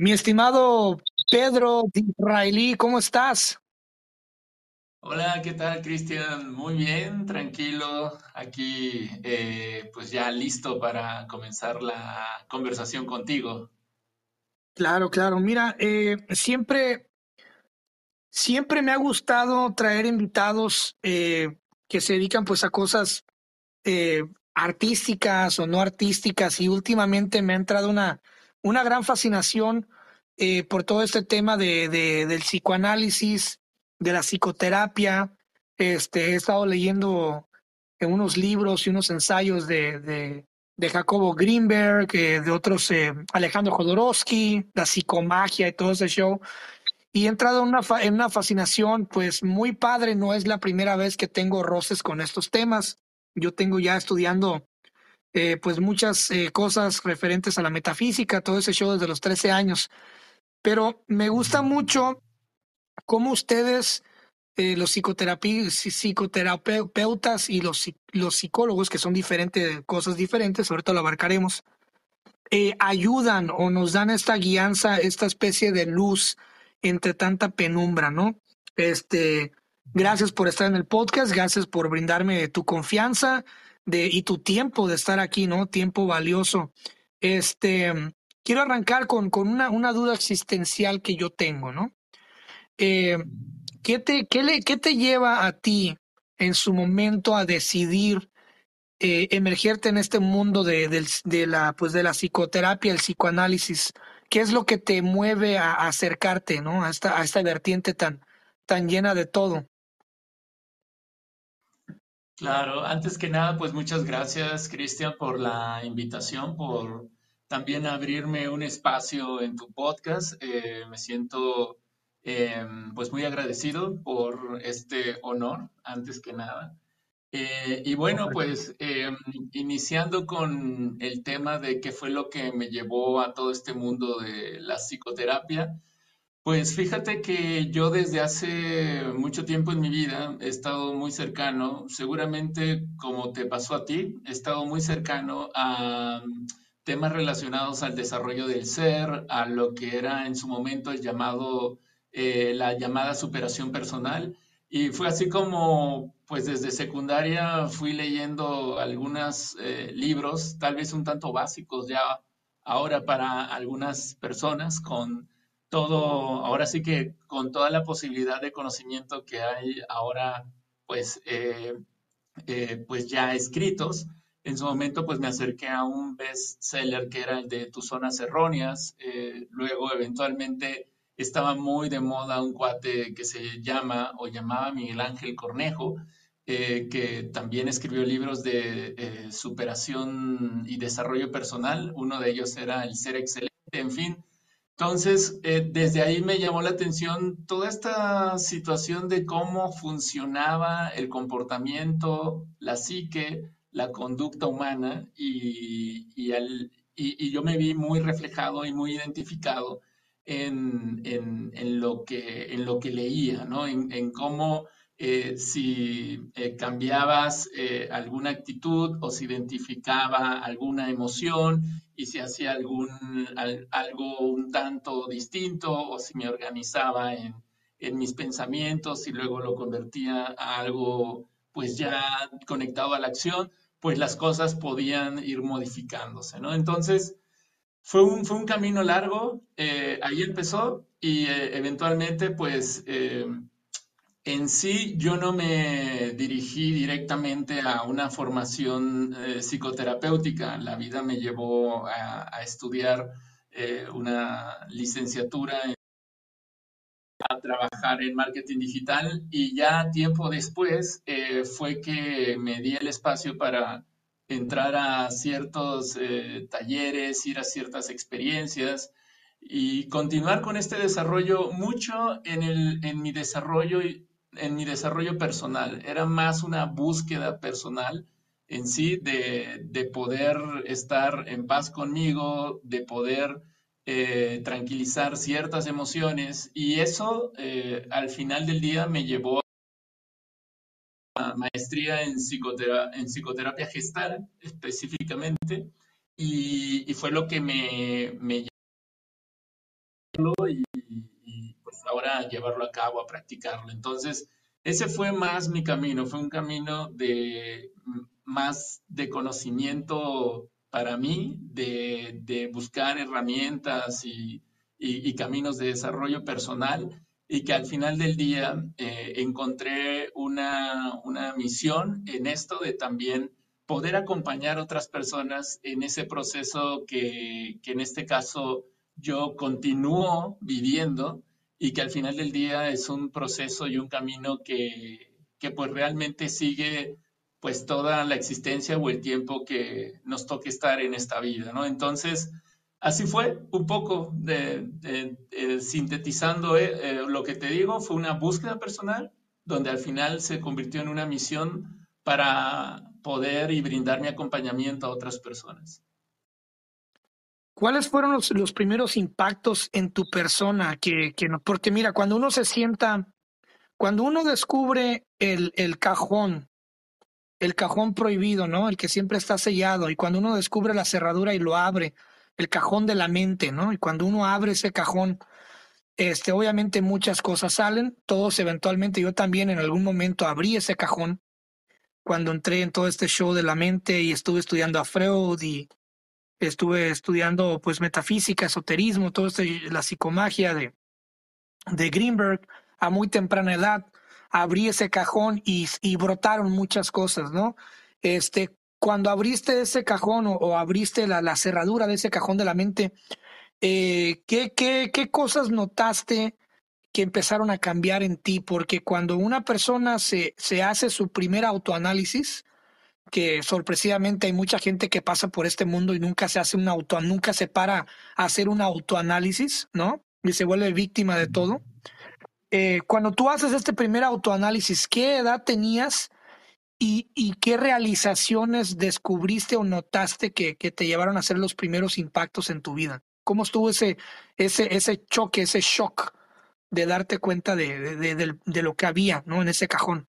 Mi estimado Pedro Israelí, ¿cómo estás? Hola, ¿qué tal, Cristian? Muy bien, tranquilo, aquí eh, pues ya listo para comenzar la conversación contigo. Claro, claro. Mira, eh, siempre, siempre me ha gustado traer invitados eh, que se dedican pues a cosas eh, artísticas o no artísticas y últimamente me ha entrado una, una gran fascinación eh, por todo este tema de, de- del psicoanálisis, de la psicoterapia. Este, he estado leyendo en unos libros y unos ensayos de, de, Jacobo Greenberg, eh, de otros, eh, Alejandro Jodorowsky, la psicomagia y todo ese show. Y he entrado en una, en una fascinación, pues muy padre, no es la primera vez que tengo roces con estos temas. Yo tengo ya estudiando eh, pues muchas eh, cosas referentes a la metafísica, todo ese show desde los 13 años, pero me gusta mucho cómo ustedes, eh, los psicoterapeutas y los, los psicólogos, que son diferentes cosas diferentes, ahorita lo abarcaremos, eh, ayudan o nos dan esta guianza, esta especie de luz entre tanta penumbra, ¿no? Este, gracias por estar en el podcast, gracias por brindarme tu confianza de, y tu tiempo de estar aquí, ¿no? Tiempo valioso. Este, quiero arrancar con, con una, una duda existencial que yo tengo, ¿no? Eh, ¿qué te, qué le, qué te lleva a ti en su momento a decidir eh, emergerte en este mundo de, de la, pues de la psicoterapia, el psicoanálisis? ¿Qué es lo que te mueve a, a acercarte, ¿no? A esta, a esta vertiente tan, tan llena de todo. Claro, antes que nada, pues muchas gracias, Cristian, por la invitación, por también abrirme un espacio en tu podcast. Eh, me siento eh, pues muy agradecido por este honor, antes que nada. Eh, y bueno, pues iniciando con el tema de qué fue lo que me llevó a todo este mundo de la psicoterapia, pues fíjate que yo desde hace mucho tiempo en mi vida he estado muy cercano, seguramente como te pasó a ti, he estado muy cercano a temas relacionados al desarrollo del ser, a lo que era en su momento el llamado, eh, la llamada superación personal. Y fue así como, pues desde secundaria fui leyendo algunos libros, tal vez un tanto básicos ya ahora para algunas personas con todo, ahora sí que con toda la posibilidad de conocimiento que hay ahora, pues, eh, eh, pues ya escritos. En su momento, pues me acerqué a un bestseller que era el de Tus Zonas Erróneas. Eh, luego, eventualmente, estaba muy de moda un cuate que se llama o llamaba Miguel Ángel Cornejo, eh, que también escribió libros de superación y desarrollo personal. Uno de ellos era El Ser Excelente. En fin, entonces, eh, desde ahí me llamó la atención toda esta situación de cómo funcionaba el comportamiento, la psique, la conducta humana y, y, al- y- yo me vi muy reflejado y muy identificado en, en- en lo que, en lo que leía, ¿no? En, en cómo eh, si eh, cambiabas eh, alguna actitud o si identificaba alguna emoción y si hacía algún, al- algo un tanto distinto o si me organizaba en, en mis pensamientos y luego lo convertía a algo pues ya conectado a la acción, pues las cosas podían ir modificándose, ¿no? Entonces, fue un, fue un camino largo, eh, ahí empezó y eh, eventualmente pues eh, en sí, yo no me dirigí directamente a una formación eh, psicoterapéutica. La vida me llevó a, estudiar eh, una licenciatura, en- a trabajar en marketing digital y ya tiempo después eh, fue que me di el espacio para entrar a ciertos talleres, ir a ciertas experiencias y continuar con este desarrollo mucho en el, en mi desarrollo en mi desarrollo personal. Era más una búsqueda personal en sí de, de poder estar en paz conmigo, de poder eh, tranquilizar ciertas emociones y eso eh, al final del día me llevó a maestría en, psicotera en psicoterapia gestal específicamente y, y, fue lo que me, me y, y, ahora llevarlo a cabo, a practicarlo. Entonces, ese fue más mi camino, fue un camino de más de conocimiento para mí, de, de buscar herramientas y, y, caminos de desarrollo personal y que al final del día eh, encontré una, una misión en esto de también poder acompañar a otras personas en ese proceso que, que en este caso yo continúo viviendo y que al final del día es un proceso y un camino que, que pues realmente sigue pues toda la existencia o el tiempo que nos toque estar en esta vida, ¿no? Entonces, así fue un poco sintetizando eh, eh, lo que te digo, fue una búsqueda personal donde al final se convirtió en una misión para poder y brindar mi acompañamiento a otras personas. ¿Cuáles fueron los, primeros impactos en tu persona? Que, que, porque mira, cuando uno se sienta, cuando uno descubre el, el cajón, el cajón prohibido, ¿no? El que siempre está sellado, y cuando uno descubre la cerradura y lo abre, el cajón de la mente, ¿no? Y cuando uno abre ese cajón, este, obviamente muchas cosas salen, todos eventualmente, yo también en algún momento abrí ese cajón cuando entré en todo este show de la mente y estuve estudiando a Freud y estuve estudiando pues metafísica, esoterismo, todo esto, la psicomagia de, de Greenberg a muy temprana edad, abrí ese cajón y, y brotaron muchas cosas, ¿no? Este, cuando abriste ese cajón o, abriste la, cerradura de ese cajón de la mente, eh, ¿qué, qué, qué cosas notaste que empezaron a cambiar en ti? Porque cuando una persona se, se hace su primer autoanálisis, que sorpresivamente hay mucha gente que pasa por este mundo y nunca se hace un auto, nunca se para a hacer un autoanálisis, ¿no? Y se vuelve víctima de todo. Eh, cuando tú haces este primer autoanálisis, ¿qué edad tenías ¿Y, qué realizaciones descubriste o notaste que, te llevaron a hacer los primeros impactos en tu vida? ¿Cómo estuvo ese, ese, ese choque, ese shock de darte cuenta de, de, lo que había ¿no? en ese cajón?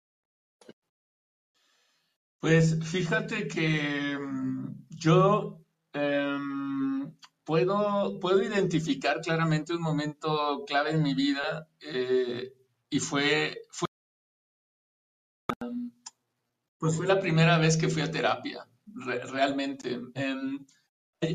Pues fíjate que mm, yo em, puedo, puedo identificar claramente un momento clave en mi vida eh, y fue, fue pues fue la primera vez que fui a terapia, realmente. Em,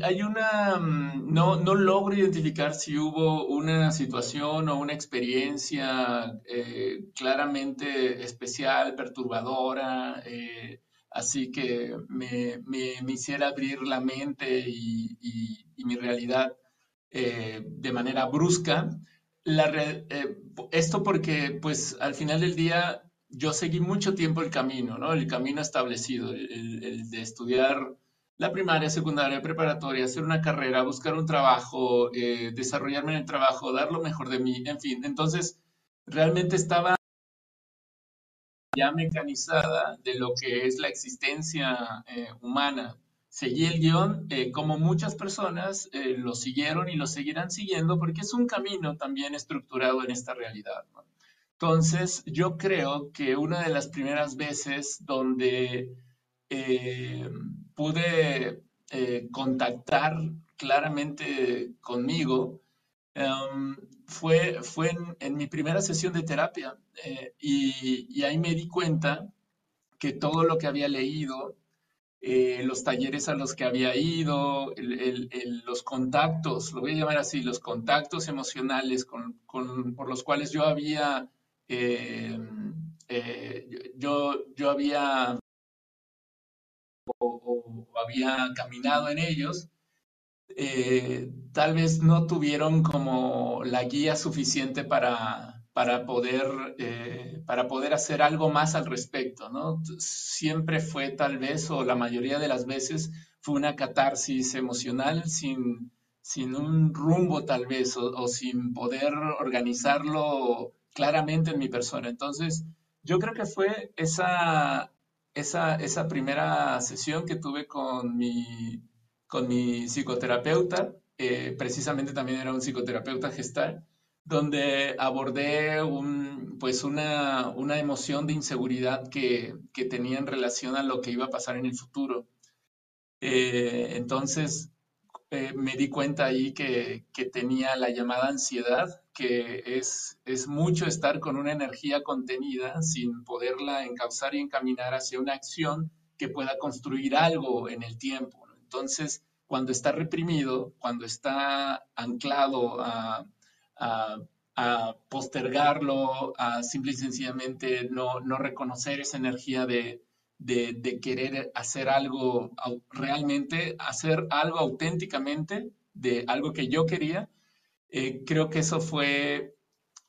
hay, una, mm, no, no logro identificar si hubo una situación o una experiencia eh, claramente especial, perturbadora, eh, así que me, me, hiciera abrir la mente y, mi realidad eh, de manera brusca. La esto porque, pues, al final del día yo seguí mucho tiempo el camino, ¿no? El camino establecido, el, de estudiar la primaria, secundaria, preparatoria, hacer una carrera, buscar un trabajo, eh, desarrollarme en el trabajo, dar lo mejor de mí, en fin. Entonces, realmente estaba ya mecanizada de lo que es la existencia eh, humana. Seguí el guion eh, como muchas personas lo siguieron y lo seguirán siguiendo porque es un camino también estructurado en esta realidad. Entonces, yo creo que una de las primeras veces donde eh, pude eh, contactar claramente conmigo em, fue, fue en, mi primera sesión de terapia eh, y, ahí me di cuenta que todo lo que había leído, los talleres a los que había ido, los contactos, lo voy a llamar así, los contactos emocionales por los cuales yo había eh, eh, yo, yo había había caminado en ellos, eh, tal vez no tuvieron como la guía suficiente para, para, poder, para poder hacer algo más al respecto, ¿no? Siempre fue tal vez, o la mayoría de las veces, fue una catarsis emocional sin, sin un rumbo tal vez, o sin poder organizarlo claramente en mi persona. Entonces, yo creo que fue esa, esa, esa primera sesión que tuve con mi, con mi psicoterapeuta, eh, precisamente también era un psicoterapeuta gestal, donde abordé pues una, una emoción de inseguridad que, que, tenía en relación a lo que iba a pasar en el futuro. Eh, entonces, eh, me di cuenta ahí que, que, tenía la llamada ansiedad, que es, es mucho estar con una energía contenida sin poderla encauzar y encaminar hacia una acción que pueda construir algo en el tiempo. Entonces, cuando está reprimido, cuando está anclado a, a, a postergarlo, a simple y sencillamente no, no reconocer esa energía de, de, querer hacer algo realmente, hacer algo auténticamente de algo que yo quería, eh, creo que eso fue,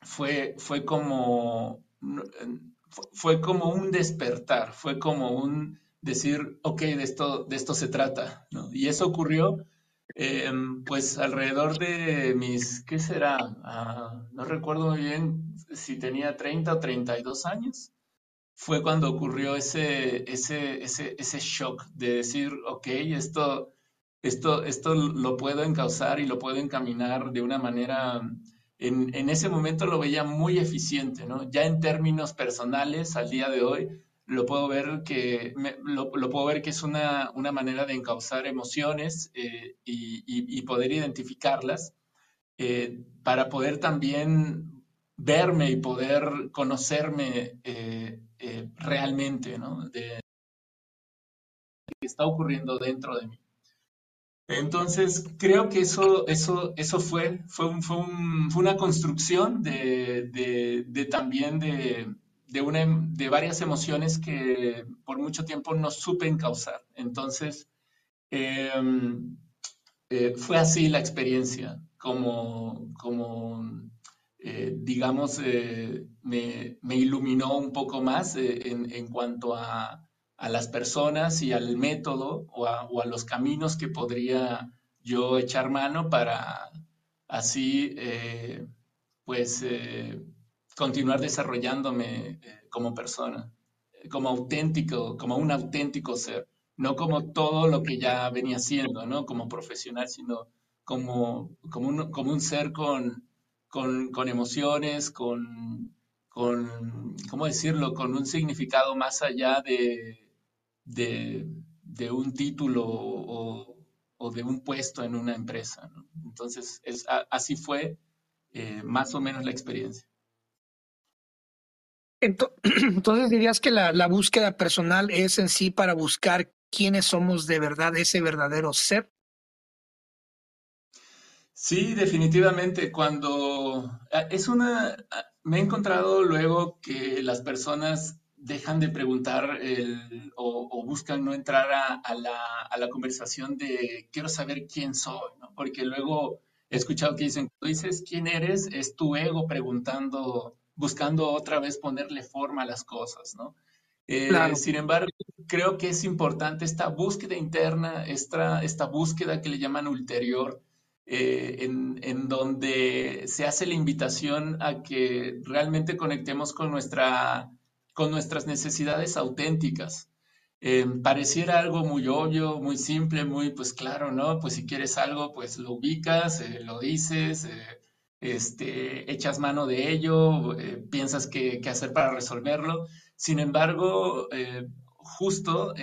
fue, fue como, fue como un despertar, fue como un decir, ok, de esto, de esto se trata, Y eso ocurrió, em, pues alrededor de mis, ¿qué será? Ah, no recuerdo muy bien si tenía 30 o 32 años fue cuando ocurrió ese, ese, ese, ese shock de decir, ok, esto, esto, esto lo puedo encauzar y lo puedo encaminar de una manera, en, en, ese momento lo veía muy eficiente, ¿no? Ya en términos personales, al día de hoy, lo puedo ver que, lo, lo, puedo ver que es una, una manera de encauzar emociones eh, y, y, poder identificarlas eh, para poder también verme y poder conocerme eh, eh, realmente, ¿no? De, que está ocurriendo dentro de mí. Entonces, creo que eso, eso, eso fue, fue, fue, una construcción de, de, también de, una, de varias emociones que por mucho tiempo no supe encauzar. Entonces, em, eh, fue así la experiencia, como, como eh, digamos, eh, me, iluminó un poco más eh, en, cuanto a, las personas y al método o a, los caminos que podría yo echar mano para así, pues, continuar desarrollándome como persona, como auténtico, como un auténtico ser, no como todo lo que ya venía siendo, ¿no? Como profesional, sino como, como, como un ser con con, emociones, con, con, ¿cómo decirlo?, con un significado más allá de, de, un título o, de un puesto en una empresa. Entonces, es, así fue eh, más o menos la experiencia. Entonces dirías que la, búsqueda personal es en sí para buscar quiénes somos de verdad, ese verdadero ser. Sí, definitivamente. Cuando ah, es una, ah, me he encontrado luego que las personas dejan de preguntar o, buscan no entrar a, la, conversación de quiero saber quién soy. Porque luego he escuchado que dicen, tú dices quién eres, es tu ego preguntando, buscando otra vez ponerle forma a las cosas, ¿no? Eh, sin embargo, creo que es importante esta búsqueda interna, esta, esta búsqueda que le llaman ulterior, eh, en, donde se hace la invitación a que realmente conectemos con, nuestra, con nuestras necesidades auténticas. Eh, pareciera algo muy obvio, muy simple, muy pues claro, ¿no? Pues si quieres algo, pues lo ubicas, eh, lo dices, este, echas mano de ello, piensas qué, hacer para resolverlo. Sin embargo, justo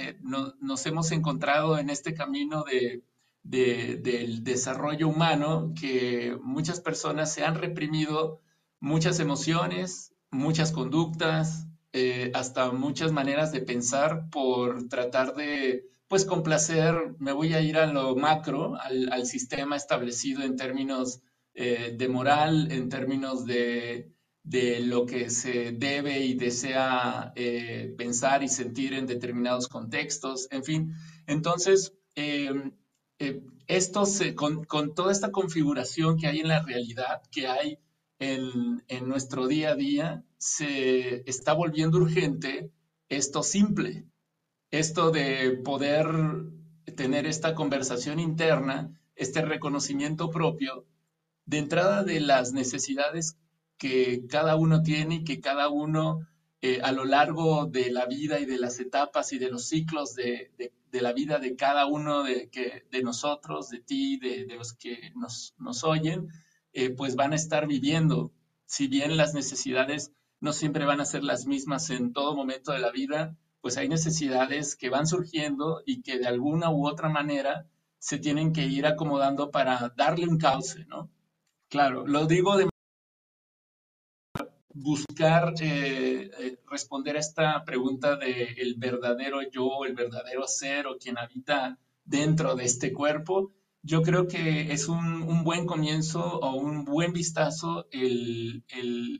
nos hemos encontrado en este camino de del desarrollo humano que muchas personas se han reprimido muchas emociones, muchas conductas, eh, hasta muchas maneras de pensar por tratar de, pues, complacer, me voy a ir a lo macro, al, sistema establecido en términos eh, de moral, en términos de, de, lo que se debe y desea eh, pensar y sentir en determinados contextos, en fin. Entonces, eh, esto se, con, toda esta configuración que hay en la realidad, que hay en, nuestro día a día, se está volviendo urgente esto simple, esto de poder tener esta conversación interna, este reconocimiento propio, de entrada de las necesidades que cada uno tiene y que cada uno eh, a lo largo de la vida y de las etapas y de los ciclos de, la vida de cada uno de, que, de nosotros, de ti, de, los que nos, oyen, eh, pues van a estar viviendo. Si bien las necesidades no siempre van a ser las mismas en todo momento de la vida, pues hay necesidades que van surgiendo y que de alguna u otra manera se tienen que ir acomodando para darle un cauce, ¿no? Claro, lo digo de buscar eh, eh, responder a esta pregunta de el verdadero yo, el verdadero ser o quien habita dentro de este cuerpo, yo creo que es un, buen comienzo o un buen vistazo el,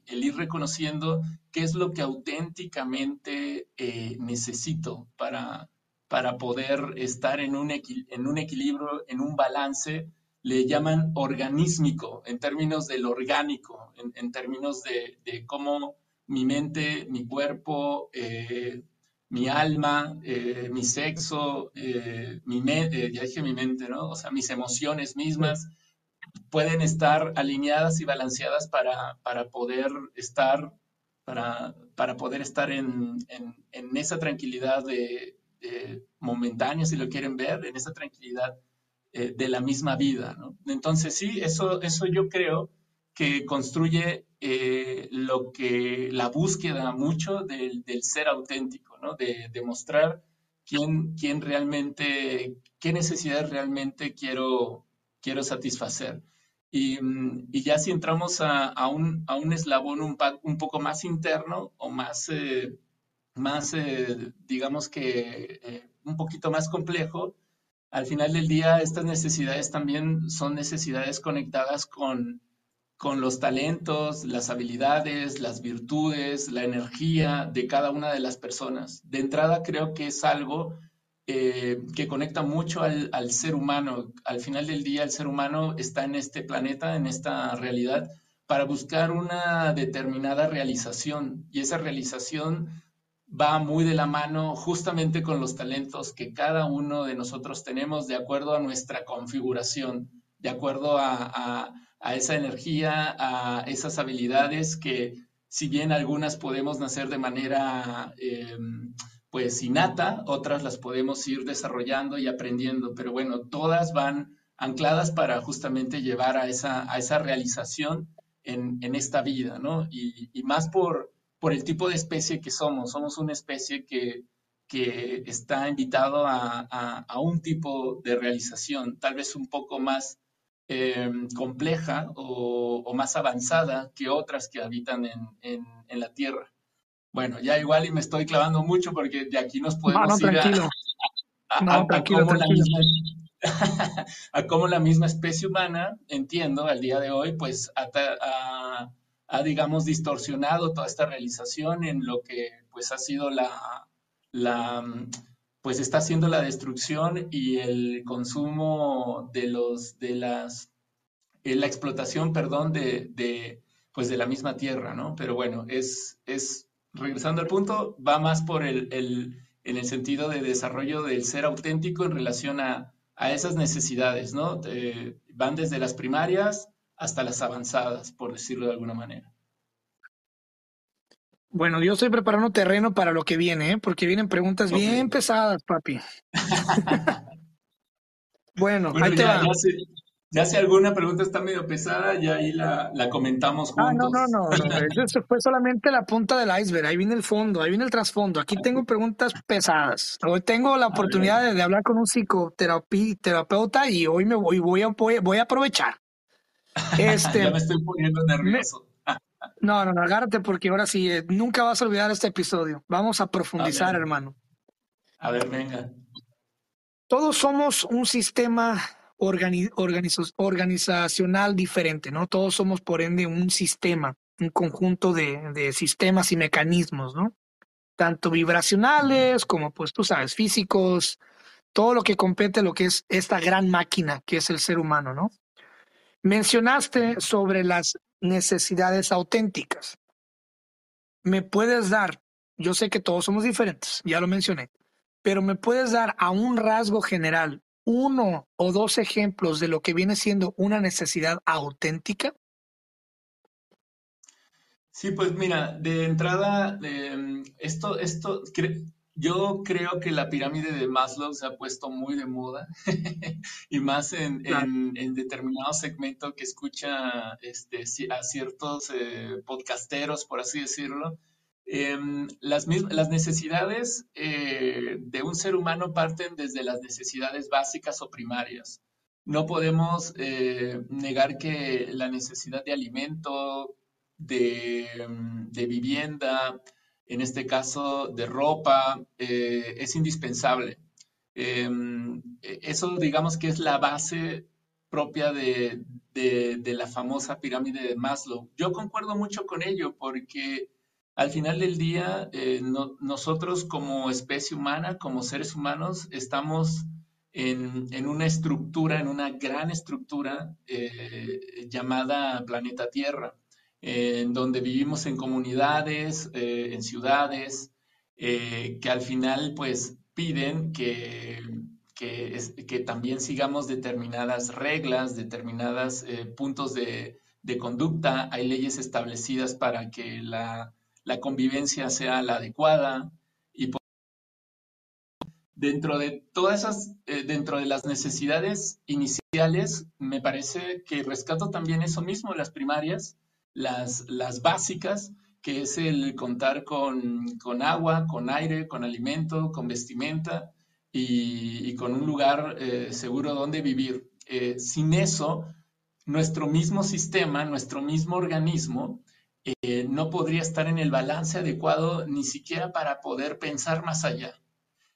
ir reconociendo qué es lo que auténticamente eh, necesito para, para poder estar un, en un equilibrio, en un balance le llaman organísmico, en términos del orgánico, en, términos de, cómo mi mente, mi cuerpo, eh, mi alma, eh, mi sexo, eh, mi ya dije mi mente, ¿no? O sea, mis emociones mismas pueden estar alineadas y balanceadas para, para poder estar, para, para poder estar en, en, esa tranquilidad de, momentánea, si lo quieren ver, en esa tranquilidad eh, de la misma vida. ¿no? Entonces sí, eso, eso yo creo que construye eh, lo que la búsqueda mucho del, ser auténtico, ¿no? de demostrar quién, quién realmente, qué necesidades realmente quiero, quiero satisfacer. Y, y, ya si entramos a, a, un, a un, eslabón un, un, poco más interno o más, eh, más digamos que un poquito más complejo, al final del día estas necesidades también son necesidades conectadas con, con los talentos, las habilidades, las virtudes, la energía de cada una de las personas. De entrada creo que es algo eh, que conecta mucho al, al, ser humano. Al final del día el ser humano está en este planeta, en esta realidad, para buscar una determinada realización y esa realización va muy de la mano justamente con los talentos que cada uno de nosotros tenemos de acuerdo a nuestra configuración, de acuerdo a, esa energía, a esas habilidades que si bien algunas podemos nacer de manera em, pues innata, otras las podemos ir desarrollando y aprendiendo, pero bueno, todas van ancladas para justamente llevar a esa, a esa realización en, esta vida, ¿no? y más por, por el tipo de especie que somos. Somos una especie que, que está invitado a, a, un tipo de realización, tal vez un poco más eh, compleja o, o, más avanzada que otras que habitan en, en, en, la Tierra. Bueno, ya igual y me estoy clavando mucho porque de aquí nos podemos ir tranquilo. a, no, tranquilo, cómo La misma, a cómo la misma especie humana, entiendo, al día de hoy, pues a, ha, digamos, distorsionado toda esta realización en lo que, pues, ha sido la, la pues, está haciendo la destrucción y el consumo de los, de las, eh, la explotación, perdón, de, de, pues, de la misma tierra, ¿no? Pero bueno, es, es, regresando al punto, va más por el, el en el sentido de desarrollo del ser auténtico en relación a, a esas necesidades, ¿no? van desde las primarias hasta las avanzadas, por decirlo de alguna manera. Bueno, yo estoy preparando terreno para lo que viene, ¿eh? porque vienen preguntas bien pesadas, papi. bueno, ahí te ya, va. Ya si, alguna pregunta está medio pesada, ya ahí la, comentamos juntos. Ah, no, no, no, no. Eso fue solamente la punta del iceberg. Ahí viene el fondo, ahí viene el trasfondo. Aquí tengo preguntas pesadas. Hoy tengo la oportunidad de, hablar con un psicoterapeuta y hoy me voy, voy a, voy a aprovechar. Este, ya me estoy poniendo nervioso. no, no, no, agárrate porque ahora sí, eh, nunca vas a olvidar este episodio. Vamos a profundizar, hermano. A ver, venga. Todos somos un sistema organizacional diferente, ¿no? Todos somos, por ende, un sistema, un conjunto de, de sistemas y mecanismos, ¿no? Tanto vibracionales como, pues, tú sabes, físicos, todo lo que compete lo que es esta gran máquina que es el ser humano, ¿no? Mencionaste sobre las necesidades auténticas. ¿Me puedes dar, yo sé que todos somos diferentes, ya lo mencioné, pero me puedes dar a un rasgo general uno o dos ejemplos de lo que viene siendo una necesidad auténtica? Sí, pues mira, de entrada, em, esto, esto, yo creo que la pirámide de Maslow se ha puesto muy de moda y más en, en, determinado segmento que escucha este, a ciertos eh, podcasteros, por así decirlo. Em, las, las, necesidades eh, de un ser humano parten desde las necesidades básicas o primarias. No podemos eh, negar que la necesidad de alimento, de, de, vivienda, en este caso de ropa, eh, es indispensable. Em, eso digamos que es la base propia de, la famosa pirámide de Maslow. Yo concuerdo mucho con ello porque al final del día, eh, nosotros como especie humana, como seres humanos, estamos en, una estructura, en una gran estructura eh, llamada planeta Tierra, en donde vivimos en comunidades, eh, en ciudades, que al final pues piden que, que, también sigamos determinadas reglas, determinados puntos de, de conducta. Hay leyes establecidas para que la la convivencia sea la adecuada y dentro de todas esas, eh, dentro de las necesidades iniciales, me parece que rescato también eso mismo, las primarias, las, básicas, que es el contar con, agua, con aire, con alimento, con vestimenta y, con un lugar eh, seguro donde vivir. Eh, sin eso, nuestro mismo sistema, nuestro mismo organismo, eh, no podría estar en el balance adecuado ni siquiera para poder pensar más allá.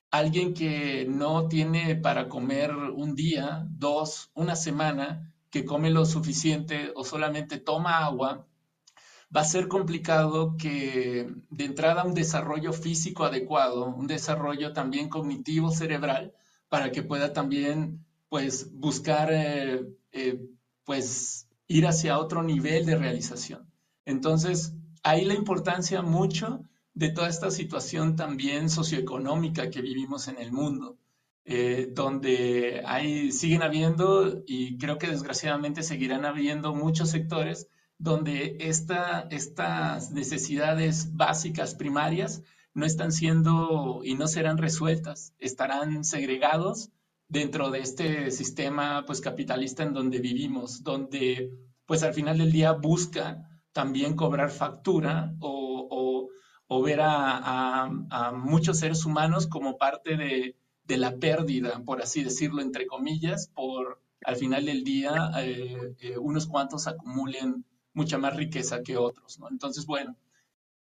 Alguien que no tiene para comer un día, dos, una semana, que come lo suficiente o solamente toma agua, va a ser complicado que de entrada un desarrollo físico adecuado, un desarrollo también cognitivo cerebral, para que pueda también pues buscar eh, eh, pues ir hacia otro nivel de realización. Entonces, ahí la importancia mucho de toda esta situación también socioeconómica que vivimos en el mundo, eh, donde hay, siguen habiendo, y creo que desgraciadamente seguirán habiendo muchos sectores donde estas necesidades básicas primarias no están siendo y no serán resueltas, estarán segregados dentro de este sistema pues capitalista en donde vivimos, donde pues al final del día busca también cobrar factura o, ver a, muchos seres humanos como parte de, la pérdida, por así decirlo, entre comillas, por al final del día eh, eh, unos cuantos acumulen mucha más riqueza que otros. Entonces, bueno,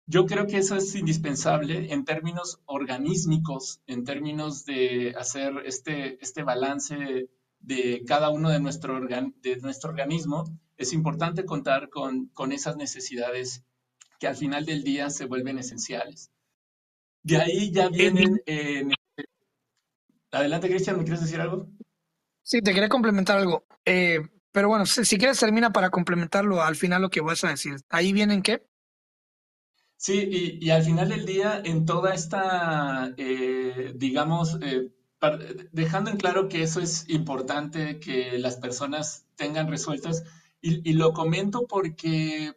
yo creo que eso es indispensable en términos organísmicos, en términos de hacer este, este balance de cada uno de nuestro, de nuestro organismo es importante contar con, esas necesidades que al final del día se vuelven esenciales. De ahí ya vienen... Adelante, Cristian, ¿me quieres decir algo? Sí, te quería complementar algo. Eh, pero bueno, si, quieres termina para complementarlo al final lo que vas a decir. ¿Ahí vienen qué? Sí, y, al final del día, en toda esta, eh, digamos, eh, dejando en claro que eso es importante, que las personas tengan resueltas, y, lo comento porque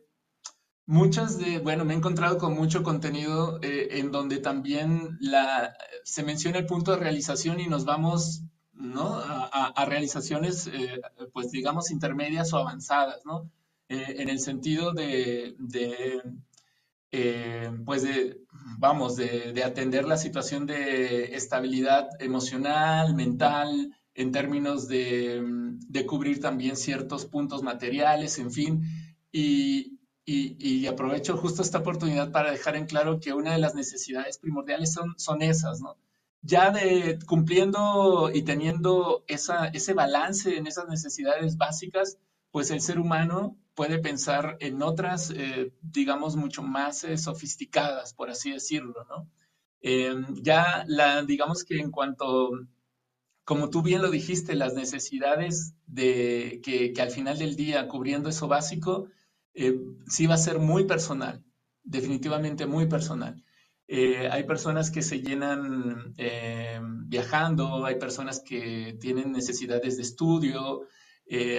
muchas de, bueno, me he encontrado con mucho contenido eh, en donde también la, se menciona el punto de realización y nos vamos, ¿no? A, realizaciones, eh, pues digamos, intermedias o avanzadas, ¿no? Eh, en el sentido de, de pues de, vamos, de, de, atender la situación de estabilidad emocional, mental, en términos de, de cubrir también ciertos puntos materiales, en fin, y, y, aprovecho justo esta oportunidad para dejar en claro que una de las necesidades primordiales son, son esas, ¿no? Ya de cumpliendo y teniendo esa, ese balance en esas necesidades básicas, pues el ser humano puede pensar en otras, eh, digamos, mucho más eh, sofisticadas, por así decirlo, ¿no? Eh, ya la, digamos que en cuanto como tú bien lo dijiste, las necesidades de que, al final del día, cubriendo eso básico, eh, sí va a ser muy personal, definitivamente muy personal. Eh, hay personas que se llenan eh, viajando, hay personas que tienen necesidades de estudio,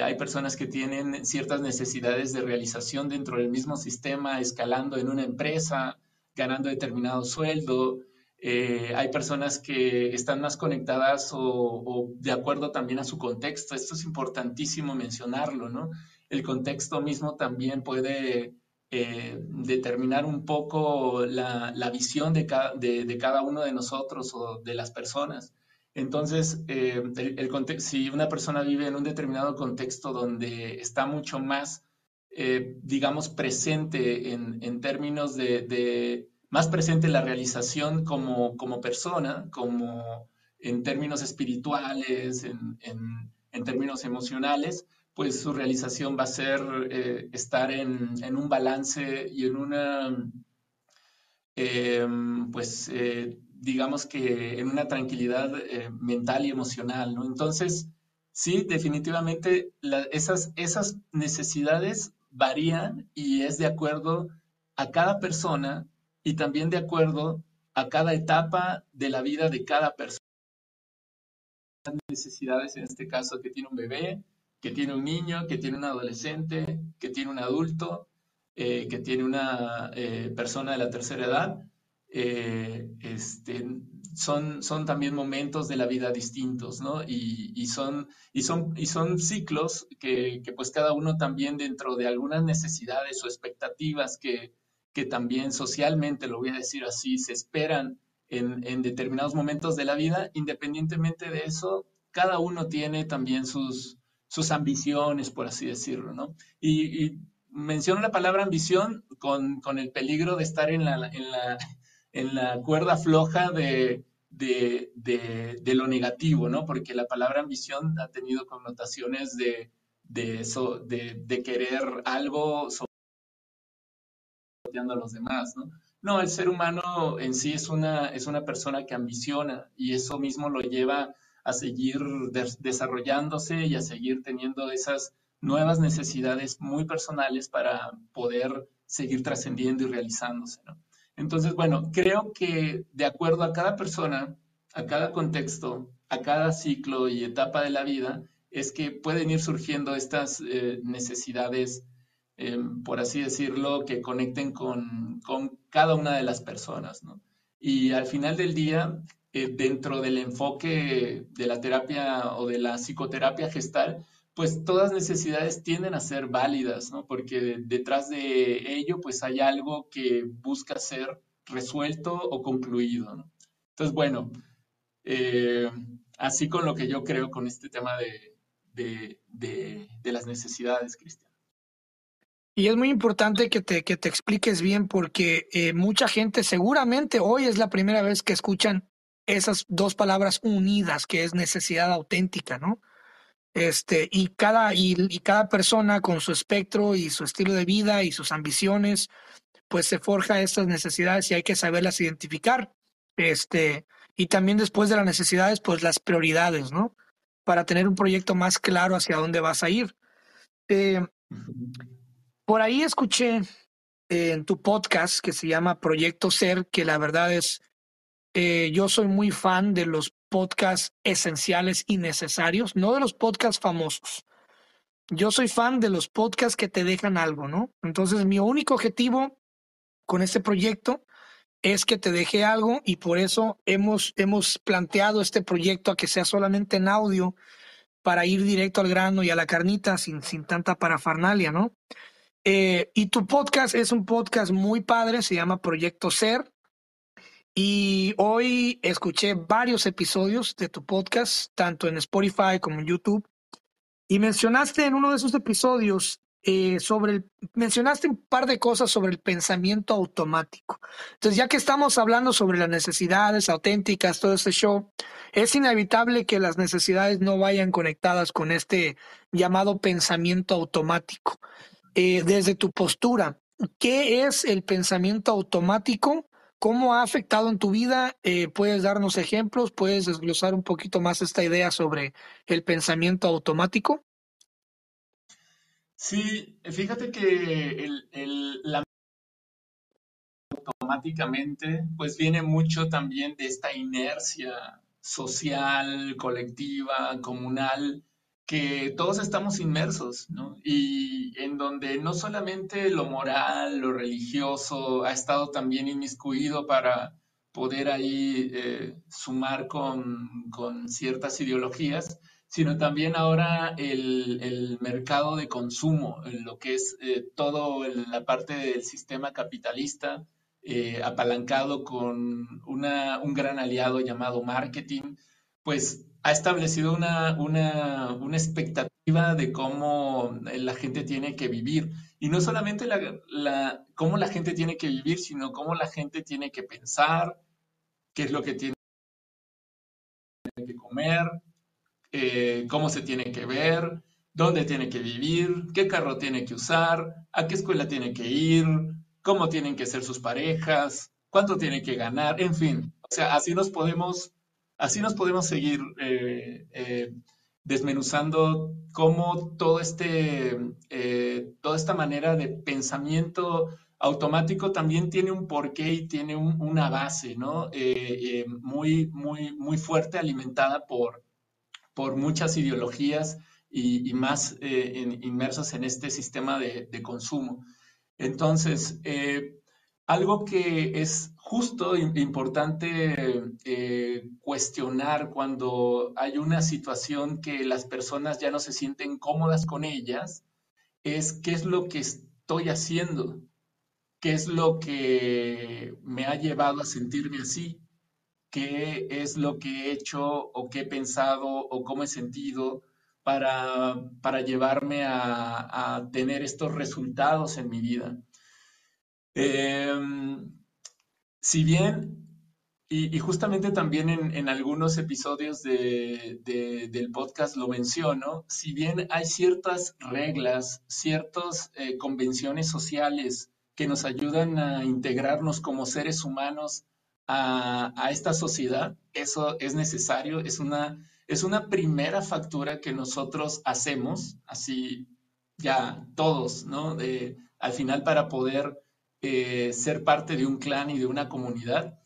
hay personas que tienen ciertas necesidades de realización dentro del mismo sistema, escalando en una empresa, ganando determinado sueldo. Eh, hay personas que están más conectadas o, de acuerdo también a su contexto. Esto es importantísimo mencionarlo, ¿no? El contexto mismo también puede eh, determinar un poco la, visión de cada, uno de nosotros o de las personas. Entonces, eh, si una persona vive en un determinado contexto donde está mucho más, eh, digamos, presente en, términos de, más presente la realización como, persona, como en términos espirituales, en términos emocionales, pues su realización va a ser eh, estar en, un balance y en una, em, pues eh, digamos que en una tranquilidad eh, mental y emocional, ¿no? Entonces, sí, definitivamente esas, esas necesidades varían y es de acuerdo a cada persona y también de acuerdo a cada etapa de la vida de cada persona. Necesidades, en este caso, que tiene un bebé, que tiene un niño, que tiene un adolescente, que tiene un adulto, eh, que tiene una eh, persona de la tercera edad. Eh, este, son, son también momentos de la vida distintos, ¿no? Y, son, y, son, y son ciclos que, pues cada uno también dentro de algunas necesidades o expectativas que, que también socialmente, lo voy a decir así, se esperan en, en determinados momentos de la vida, independientemente de eso, cada uno tiene también sus, sus ambiciones, por así decirlo, ¿no? Y, menciono la palabra ambición con, el peligro de estar en la, en la, cuerda floja de, lo negativo, ¿no? Porque la palabra ambición ha tenido connotaciones de, eso, de, querer algo sobre a los demás, ¿no? No, el ser humano en sí es una, es una persona que ambiciona y eso mismo lo lleva a seguir desarrollándose y a seguir teniendo esas nuevas necesidades muy personales para poder seguir trascendiendo y realizándose. Entonces, bueno, creo que de acuerdo a cada persona, a cada contexto, a cada ciclo y etapa de la vida, es que pueden ir surgiendo estas eh, necesidades, em, por así decirlo, que conecten con, con, cada una de las personas. Y al final del día, eh, dentro del enfoque de la terapia o de la psicoterapia gestal, pues todas necesidades tienden a ser válidas, ¿no? Porque detrás de ello, pues hay algo que busca ser resuelto o concluido. Entonces, bueno, eh, así con lo que yo creo con este tema de, las necesidades, Cristian. Y es muy importante que te, que te expliques bien porque eh, mucha gente seguramente hoy es la primera vez que escuchan esas dos palabras unidas, que es necesidad auténtica, ¿no? Este, y cada, y, cada persona con su espectro y su estilo de vida y sus ambiciones, pues se forja estas necesidades y hay que saberlas identificar. Este, y también después de las necesidades, pues las prioridades, ¿no? Para tener un proyecto más claro hacia dónde vas a ir. Eh, por ahí escuché en tu podcast que se llama Proyecto Ser, que la verdad es eh, yo soy muy fan de los podcasts esenciales y necesarios, no de los podcasts famosos. Yo soy fan de los podcasts que te dejan algo, ¿no? Entonces, mi único objetivo con este proyecto es que te deje algo y por eso hemos, hemos planteado este proyecto a que sea solamente en audio para ir directo al grano y a la carnita sin, sin tanta parafernalia, ¿no? Eh, y tu podcast es un podcast muy padre, se llama Proyecto Ser. Y hoy escuché varios episodios de tu podcast, tanto en Spotify como en YouTube, y mencionaste en uno de esos episodios eh, sobre el, mencionaste un par de cosas sobre el pensamiento automático. Entonces, ya que estamos hablando sobre las necesidades auténticas, todo este show, es inevitable que las necesidades no vayan conectadas con este llamado pensamiento automático. Eh, desde tu postura, ¿qué es el pensamiento automático ¿Cómo ha afectado en tu vida? Eh, ¿Puedes darnos ejemplos? ¿Puedes desglosar un poquito más esta idea sobre el pensamiento automático? Sí, fíjate que el, el, la automáticamente pues viene mucho también de esta inercia social, colectiva, comunal, que todos estamos inmersos, ¿no? Y en donde no solamente lo moral, lo religioso ha estado también inmiscuido para poder ahí eh, sumar con, con, ciertas ideologías, sino también ahora el, mercado de consumo, lo que es eh, la parte del sistema capitalista, eh, apalancado con un gran aliado llamado marketing, pues ha establecido una, una, una, expectativa de cómo la gente tiene que vivir. Y no solamente la, la, cómo la gente tiene que vivir, sino cómo la gente tiene que pensar, qué es lo que tiene que comer, eh, cómo se tiene que ver, dónde tiene que vivir, qué carro tiene que usar, a qué escuela tiene que ir, cómo tienen que ser sus parejas, cuánto tiene que ganar, en fin. O sea, así nos podemos, así nos podemos seguir eh, eh, desmenuzando cómo todo este, toda esta manera de pensamiento automático también tiene un porqué y tiene una base, ¿no? muy, muy, muy fuerte, alimentada por, por muchas ideologías y, más eh, inmersos en este sistema de, consumo. Entonces, eh, algo que es justo importante eh, cuestionar cuando hay una situación que las personas ya no se sienten cómodas con ellas, es qué es lo que estoy haciendo, qué es lo que me ha llevado a sentirme así qué es lo que he hecho o qué he pensado o cómo he sentido para, para llevarme a, tener estos resultados en mi vida. Em, si bien, y, justamente también en, algunos episodios del podcast lo menciono, si bien hay ciertas reglas, ciertas eh, convenciones sociales que nos ayudan a integrarnos como seres humanos a, esta sociedad, eso es necesario, es una, es una primera factura que nosotros hacemos, así ya todos, ¿no? Al final para poder eh, ser parte de un clan y de una comunidad,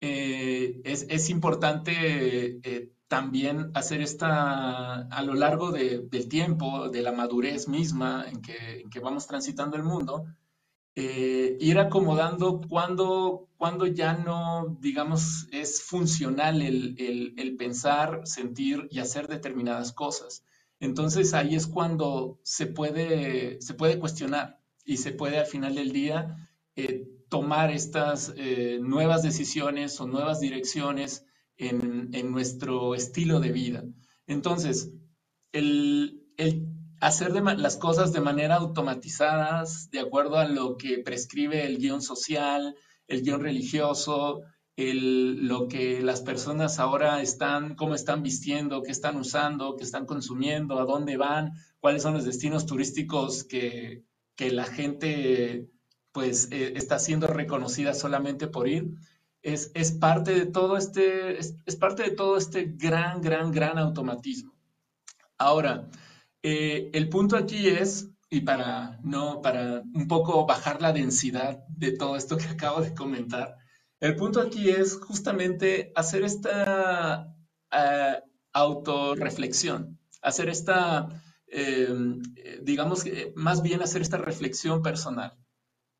eh, es, importante eh, también hacer esta, a lo largo del tiempo, de la madurez misma en que, en que vamos transitando el mundo, eh, ir acomodando cuando, cuando ya no, digamos, es funcional el, pensar, sentir y hacer determinadas cosas. Entonces ahí es cuando se puede, se puede cuestionar y se puede al final del día eh, tomar estas eh, nuevas decisiones o nuevas direcciones en, en, nuestro estilo de vida. Entonces, el, el hacer las cosas de manera automatizadas, de acuerdo a lo que prescribe el guion social, el guion religioso, lo que las personas ahora están, cómo están vistiendo, qué están usando, qué están consumiendo, a dónde van, cuáles son los destinos turísticos que, la gente pues eh, está siendo reconocida solamente por ir. Es, es parte de todo este, es parte de todo este gran, gran, gran automatismo. Ahora, eh, el punto aquí es, y para no, para un poco bajar la densidad de todo esto que acabo de comentar, el punto aquí es justamente hacer esta uh, autorreflexión, hacer esta, em, digamos, más bien hacer esta reflexión personal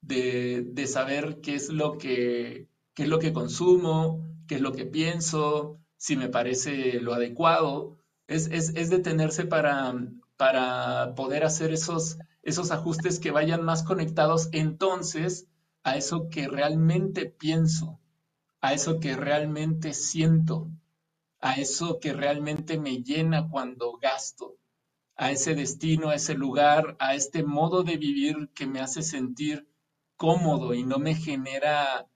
de, de, saber qué es lo que, qué es lo que consumo, qué es lo que pienso, si me parece lo adecuado. Es, es, es detenerse para, para poder hacer esos, esos ajustes que vayan más conectados entonces a eso que realmente pienso, a eso que realmente siento, a eso que realmente me llena cuando gasto, a ese destino, a ese lugar, a este modo de vivir que me hace sentir cómodo y no me genera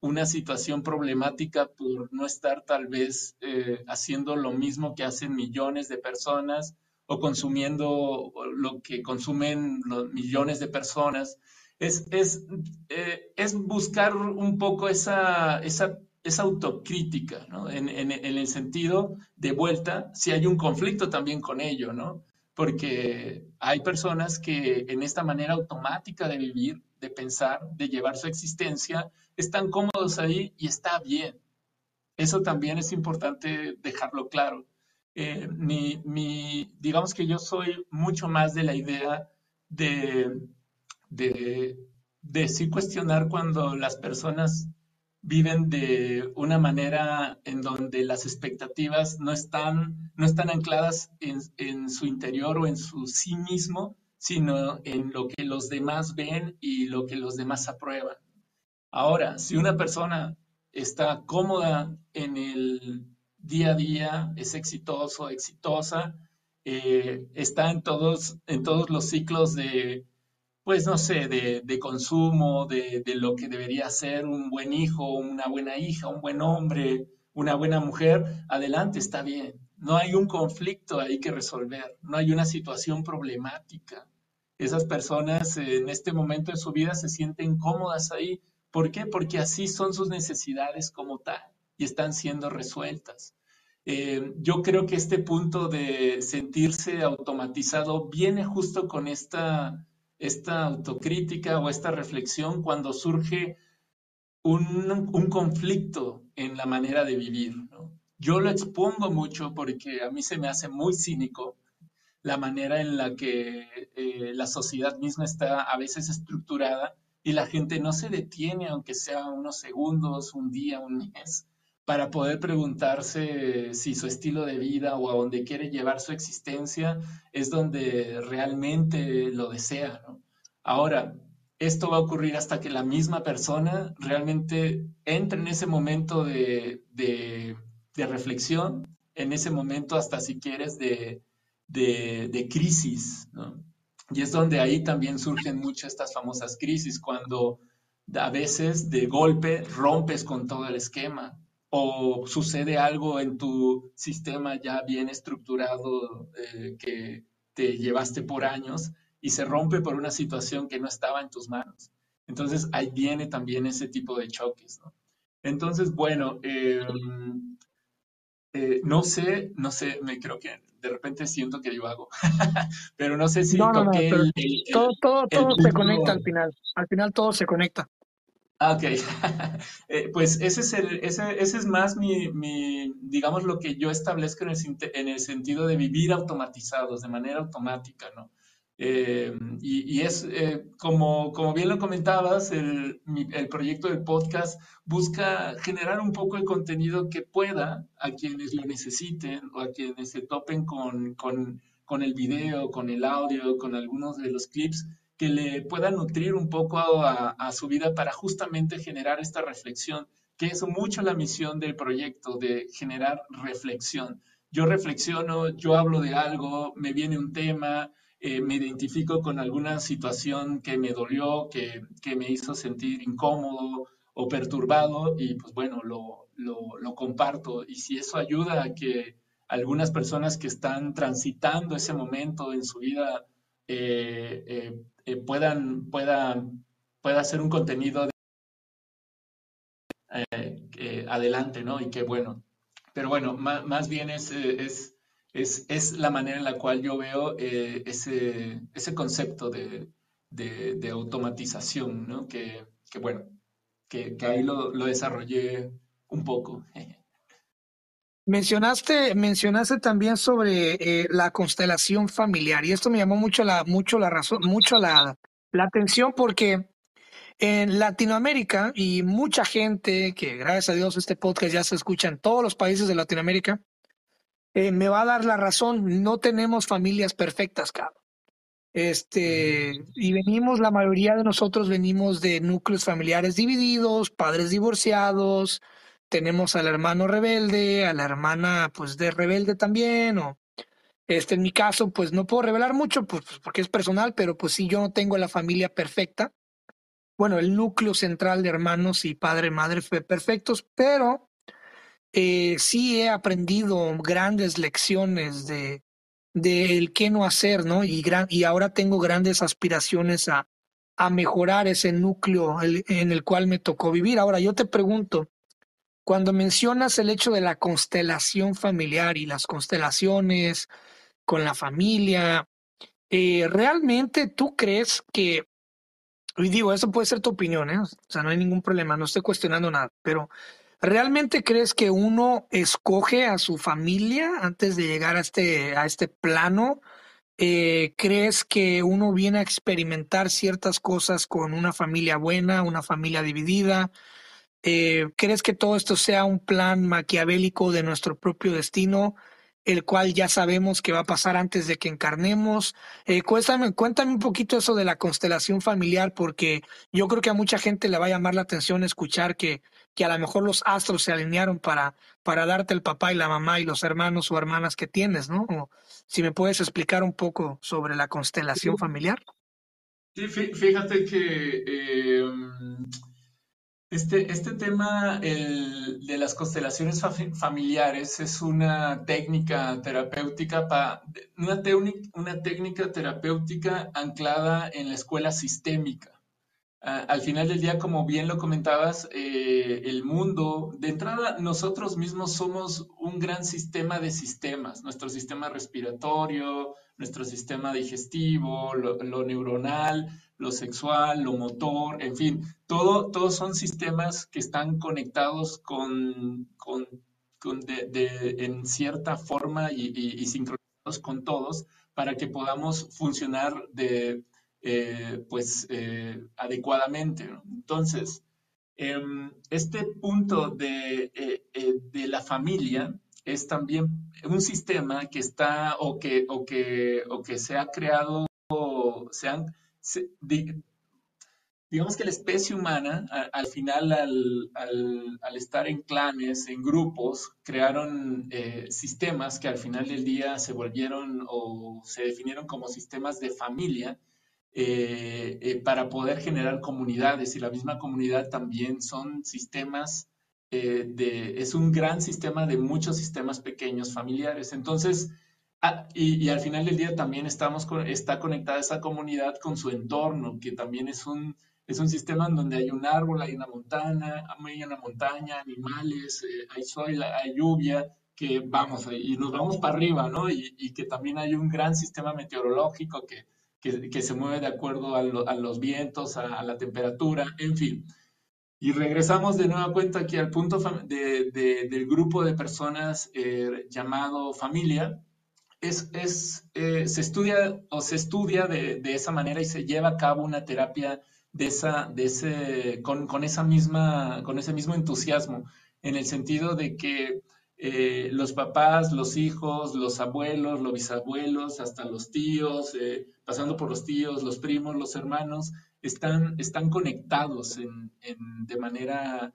una situación problemática por no estar tal vez eh, haciendo lo mismo que hacen millones de personas o consumiendo lo que consumen los millones de personas. Es, es, eh, es buscar un poco esa, esa, esa autocrítica, ¿no? En, en, en, el sentido de vuelta, si hay un conflicto también con ello, ¿no? Porque hay personas que en esta manera automática de vivir, de pensar, de llevar su existencia, están cómodos ahí y está bien. Eso también es importante dejarlo claro. Eh, mi, digamos que yo soy mucho más de la idea de, de, sí cuestionar cuando las personas viven de una manera en donde las expectativas no están, no están ancladas en, en su interior o en su sí mismo, sino en lo que los demás ven y lo que los demás aprueban. Ahora, si una persona está cómoda en el día a día, es exitoso, exitosa, eh, está en todos, en todos los ciclos de, pues no sé, de, consumo, de, de, lo que debería ser un buen hijo, una buena hija, un buen hombre, una buena mujer, adelante, está bien. No hay un conflicto ahí que resolver, no hay una situación problemática. Esas personas en este momento de su vida se sienten cómodas ahí. ¿Por qué? Porque así son sus necesidades como tal y están siendo resueltas. Eh, yo creo que este punto de sentirse automatizado viene justo con esta, esta autocrítica o esta reflexión cuando surge un, un conflicto en la manera de vivir. Yo lo expongo mucho porque a mí se me hace muy cínico la manera en la que eh, la sociedad misma está a veces estructurada y la gente no se detiene, aunque sea unos segundos, un día, un mes, para poder preguntarse si su estilo de vida o a donde quiere llevar su existencia es donde realmente lo desea. Ahora, esto va a ocurrir hasta que la misma persona realmente entre en ese momento de, de, reflexión, en ese momento hasta si quieres de, de crisis. Y es donde ahí también surgen muchas estas famosas crisis, cuando a veces de golpe rompes con todo el esquema o sucede algo en tu sistema ya bien estructurado eh, que te llevaste por años y se rompe por una situación que no estaba en tus manos. Entonces ahí viene también ese tipo de choques. ¿no? Entonces, bueno, em, eh, no sé, no sé, me creo que de repente siento que yo hago, pero no sé si no, no, todo, todo, todo se conecta al final, al final todo se conecta. Ah, ok. Eh, pues ese es, el, ese, ese es más mi, mi, digamos, lo que yo establezco en el, en el sentido de vivir automatizados, de manera automática, ¿no? Eh, y, es, eh, como, como bien lo comentabas, el, el, proyecto del podcast busca generar un poco de contenido que pueda a quienes lo necesiten o a quienes se topen con, con, con el video, con el audio, con algunos de los clips, que le pueda nutrir un poco a, su vida para justamente generar esta reflexión, que es mucho la misión del proyecto, de generar reflexión. Yo reflexiono, yo hablo de algo, me viene un tema, eh, me identifico con alguna situación que me dolió, que, que, me hizo sentir incómodo o perturbado y pues bueno, lo, lo, lo comparto. Y si eso ayuda a que algunas personas que están transitando ese momento en su vida eh, eh, puedan, puedan, pueda hacer un contenido adelante, ¿no? Y qué bueno. Pero bueno, más, bien es, es, es, es, la manera en la cual yo veo ese, ese concepto de, de, automatización, ¿no? Que, que bueno, que, que, ahí lo, lo desarrollé un poco. Mencionaste, mencionaste también sobre eh, la constelación familiar y esto me llamó mucho la, mucho la razón, mucho la, la atención porque en Latinoamérica y mucha gente que gracias a Dios este podcast ya se escucha en todos los países de Latinoamérica, eh, me va a dar la razón, no tenemos familias perfectas, cabrón. Este, y venimos, la mayoría de nosotros venimos de núcleos familiares divididos, padres divorciados, tenemos al hermano rebelde, a la hermana pues de rebelde también, o este en mi caso pues no puedo revelar mucho pues, pues, porque es personal, pero pues sí yo no tengo la familia perfecta. Bueno, el núcleo central de hermanos y padre madre fue perfectos, pero eh, sí he aprendido grandes lecciones de el qué no hacer, ¿no? Y ahora tengo grandes aspiraciones a, a mejorar ese núcleo en el cual me tocó vivir. Ahora yo te pregunto, cuando mencionas el hecho de la constelación familiar y las constelaciones con la familia, eh, ¿realmente tú crees que, y digo, eso puede ser tu opinión, ¿eh? o sea, no hay ningún problema, no estoy cuestionando nada, pero ¿realmente crees que uno escoge a su familia antes de llegar a este, a este plano? Eh, ¿Crees que uno viene a experimentar ciertas cosas con una familia buena, una familia dividida? Eh, ¿Crees que todo esto sea un plan maquiavélico de nuestro propio destino, el cual ya sabemos que va a pasar antes de que encarnemos? Eh, cuéntame, cuéntame un poquito eso de la constelación familiar, porque yo creo que a mucha gente le va a llamar la atención escuchar que, que a lo mejor los astros se alinearon para, para darte el papá y la mamá y los hermanos o hermanas que tienes, ¿no? si me puedes explicar un poco sobre la constelación familiar. Sí, fíjate que eh, este, este tema de las constelaciones familiares es una técnica terapéutica, una, una técnica terapéutica anclada en la escuela sistémica. Al final del día, como bien lo comentabas, eh, el mundo, de entrada, nosotros mismos somos un gran sistema de sistemas, nuestro sistema respiratorio, nuestro sistema digestivo, lo neuronal, lo sexual, lo motor, en fin, todo, todos son sistemas que están conectados con, con, de, en cierta forma y, sincronizados con todos para que podamos funcionar de, eh, pues, eh, adecuadamente. Entonces, em, este punto de, eh, de, la familia es también un sistema que está o que, o que, o que se ha creado, se han digamos que la especie humana, al final, al, estar en clanes, en grupos, crearon sistemas que al final del día se volvieron o se definieron como sistemas de familia eh, eh, para poder generar comunidades y la misma comunidad también son sistemas de, es un gran sistema de muchos sistemas pequeños familiares. Entonces, Ah, y, al final del día también estamos está conectada esa comunidad con su entorno, que también es un, es un sistema en donde hay un árbol, hay una montaña, hay una montaña, animales, eh, hay sol, hay lluvia, que vamos, y nos vamos para arriba, ¿no? Y, que también hay un gran sistema meteorológico que, que, se mueve de acuerdo a, los vientos, a, la temperatura, en fin. Y regresamos de nueva cuenta aquí al punto de, del grupo de personas eh, llamado familia, es, eh, se estudia o se estudia de, esa manera y se lleva a cabo una terapia de esa, de ese, con, esa misma, con ese mismo entusiasmo, en el sentido de que eh, los papás, los hijos, los abuelos, los bisabuelos, hasta los tíos, eh, pasando por los tíos, los primos, los hermanos, están, están conectados de manera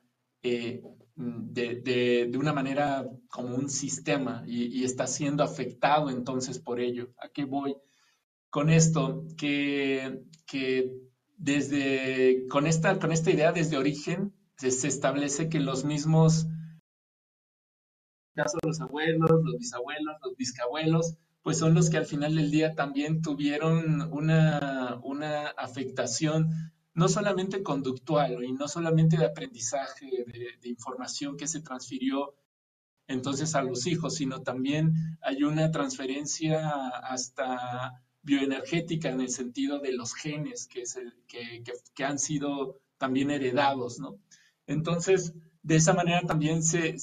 Mm, de, una manera como un sistema y, está siendo afectado entonces por ello. ¿A qué voy con esto? Que, que desde, con esta, con esta idea desde origen se, establece que los mismos, caso los abuelos, los bisabuelos, los bisabuelos, pues son los que al final del día también tuvieron una, una afectación no solamente conductual y no solamente de aprendizaje, de, información que se transfirió entonces a los hijos, sino también hay una transferencia hasta bioenergética en el sentido de los genes que, que, han sido también heredados, ¿no? Entonces, de esa manera también se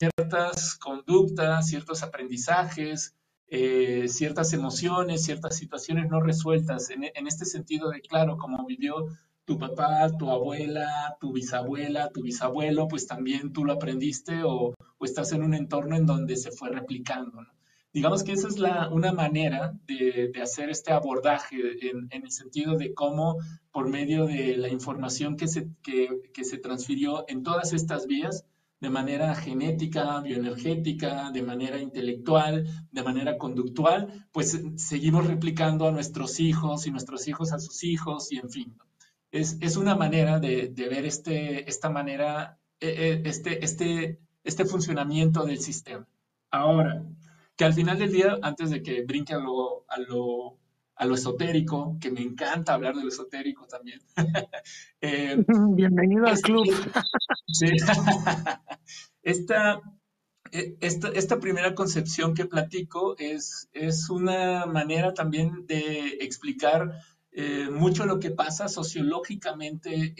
ciertas conductas, ciertos aprendizajes, eh, ciertas emociones, ciertas situaciones no resueltas, en, este sentido de, claro, como vivió tu papá, tu abuela, tu bisabuela, tu bisabuelo, pues también tú lo aprendiste o, estás en un entorno en donde se fue replicando. Digamos que esa es la, una manera de, hacer este abordaje en, el sentido de cómo por medio de la información que se, que se transfirió en todas estas vías, de manera genética, bioenergética, de manera intelectual, de manera conductual, pues seguimos replicando a nuestros hijos y nuestros hijos a sus hijos y en fin. Es, una manera de, ver este, esta manera, e, e, este, este, este funcionamiento del sistema. Ahora, que al final del día, antes de que brinque a lo, a lo, a lo esotérico, que me encanta hablar de lo esotérico también. Eh, Bienvenido al club. Sí. esta, e, esta, esta, primera concepción que platico es, es una manera también de explicar eh, mucho lo que pasa sociológicamente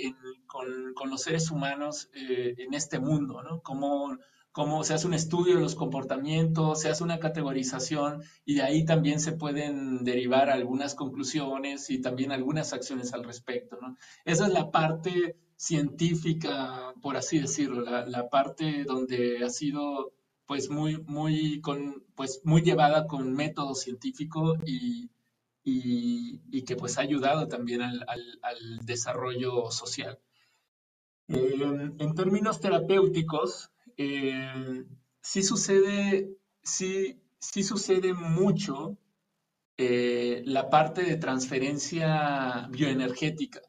con, con, los seres humanos eh, en este mundo, ¿no? Cómo, cómo se hace un estudio de los comportamientos, se hace una categorización y de ahí también se pueden derivar algunas conclusiones y también algunas acciones al respecto, ¿no? Esa es la parte científica, por así decirlo, la, parte donde ha sido pues muy, muy, con, pues muy llevada con método científico y, y, que pues ha ayudado también al, desarrollo social. en términos terapéuticos, eh, sí sucede, sí, sí sucede mucho eh, la parte de transferencia bioenergética,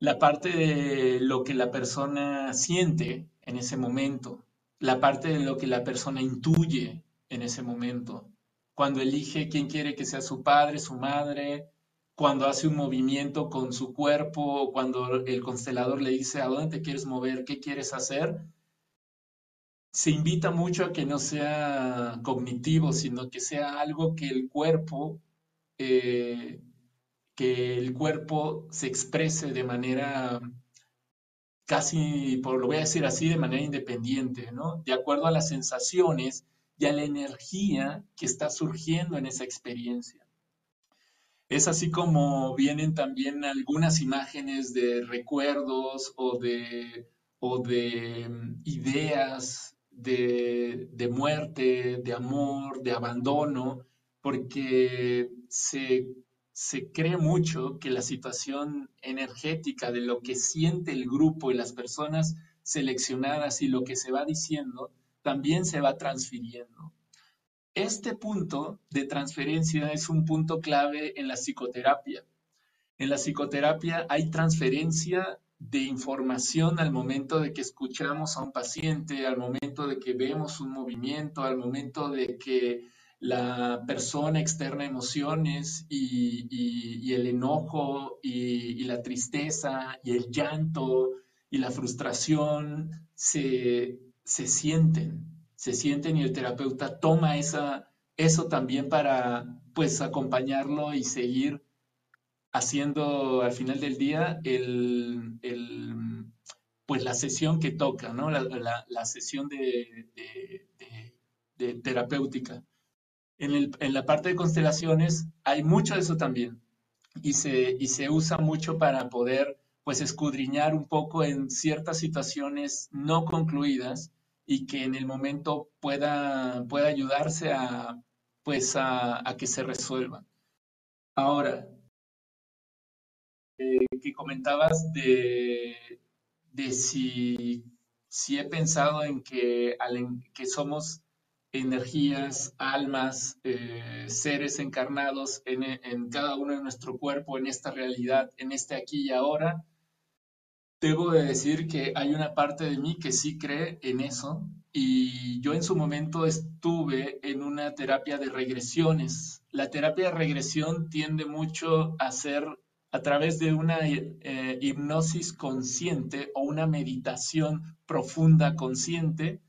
la parte de lo que la persona siente en ese momento, la parte de lo que la persona intuye en ese momento, cuando elige quién quiere que sea su padre, su madre, cuando hace un movimiento con su cuerpo, cuando el constelador le dice a dónde te quieres mover, qué quieres hacer, se invita mucho a que no sea cognitivo, sino que sea algo que el cuerpo, eh, que el cuerpo se exprese de manera casi, por lo voy a decir así, de manera independiente, ¿no? De acuerdo a las sensaciones y a la energía que está surgiendo en esa experiencia. Es así como vienen también algunas imágenes de recuerdos o de, o de mm, ideas de, muerte, de amor, de abandono, porque se, se cree mucho que la situación energética de lo que siente el grupo y las personas seleccionadas y lo que se va diciendo también se va transfiriendo. Este punto de transferencia es un punto clave en la psicoterapia. En la psicoterapia hay transferencia de información al momento de que escuchamos a un paciente, al momento de que vemos un movimiento, al momento de que la persona externa emociones y, el enojo y, la tristeza y el llanto y la frustración se, se sienten, se sienten y el terapeuta toma esa, eso también para pues acompañarlo y seguir haciendo al final del día el, pues la sesión que toca, ¿no? La, sesión de, terapéutica. En, la parte de constelaciones hay mucho de eso también y se, y se usa mucho para poder pues escudriñar un poco en ciertas situaciones no concluidas y que en el momento pueda, pueda ayudarse a, pues a, a que se resuelvan. Ahora, eh, que comentabas de, de si, si, he pensado en que, que somos energías, almas, eh, seres encarnados en, en, cada uno de nuestro cuerpo, en esta realidad, en este aquí y ahora, debo de decir que hay una parte de mí que sí cree en eso y yo en su momento estuve en una terapia de regresiones. La terapia de regresión tiende mucho a ser a través de una eh, hipnosis consciente o una meditación profunda consciente,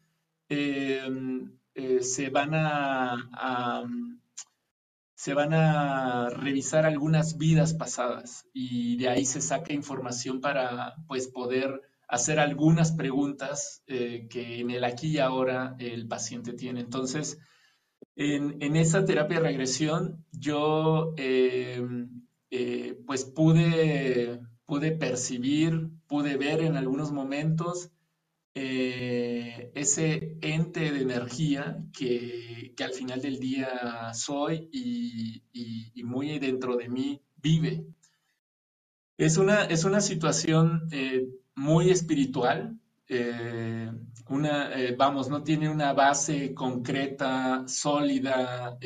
em, eh, se, van a, se van a revisar algunas vidas pasadas y de ahí se saca información para pues, poder hacer algunas preguntas eh, que en el aquí y ahora el paciente tiene. Entonces, en, en esa terapia de regresión, yo em, eh, pues pude, pude percibir, pude ver en algunos momentos eh, ese ente de energía que, al final del día soy y, muy dentro de mí vive. Es una, es una situación eh, muy espiritual, una, vamos, no tiene una base concreta, sólida,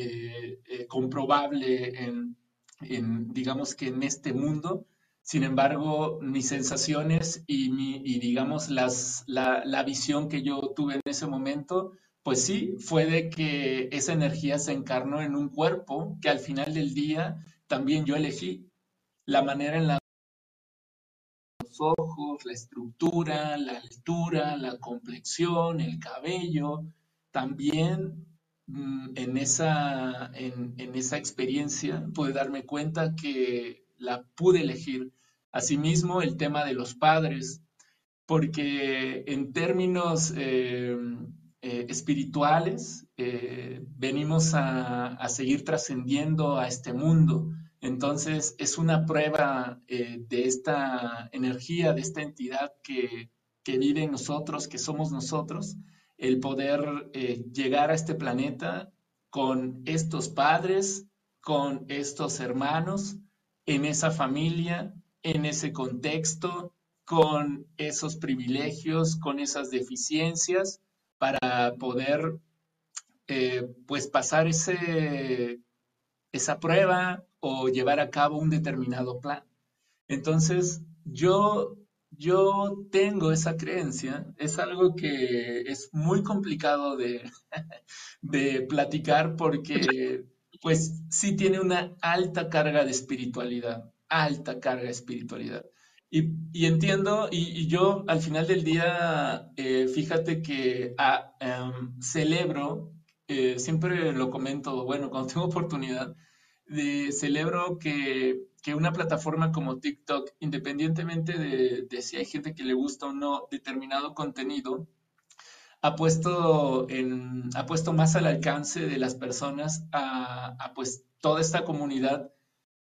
comprobable en, digamos que en este mundo. Sin embargo, mis sensaciones y, digamos las, la, la visión que yo tuve en ese momento, pues sí, fue de que esa energía se encarnó en un cuerpo que al final del día también yo elegí la manera en la los ojos, la estructura, la altura, la complexión, el cabello, también en esa, en, esa experiencia pude darme cuenta que la pude elegir. Asimismo, el tema de los padres, porque en términos eh, eh, espirituales eh, venimos a, seguir trascendiendo a este mundo, Entonces es una prueba eh, de esta energía, de esta entidad que, que, vive en nosotros, que somos nosotros, el poder eh, llegar a este planeta con estos padres, con estos hermanos, en esa familia, en ese contexto, con esos privilegios, con esas deficiencias, para poder eh, pues pasar ese, esa prueba o llevar a cabo un determinado plan. Entonces, yo, yo tengo esa creencia, es algo que es muy complicado de, de platicar porque pues sí tiene una alta carga de espiritualidad, alta carga de espiritualidad. Y, entiendo, y, yo al final del día, eh, fíjate que ah, em, celebro, eh, siempre lo comento, bueno, cuando tengo oportunidad, de, celebro que, que, una plataforma como TikTok, independientemente de, si hay gente que le gusta o no determinado contenido, ha puesto, ha puesto más al alcance de las personas a, pues toda esta comunidad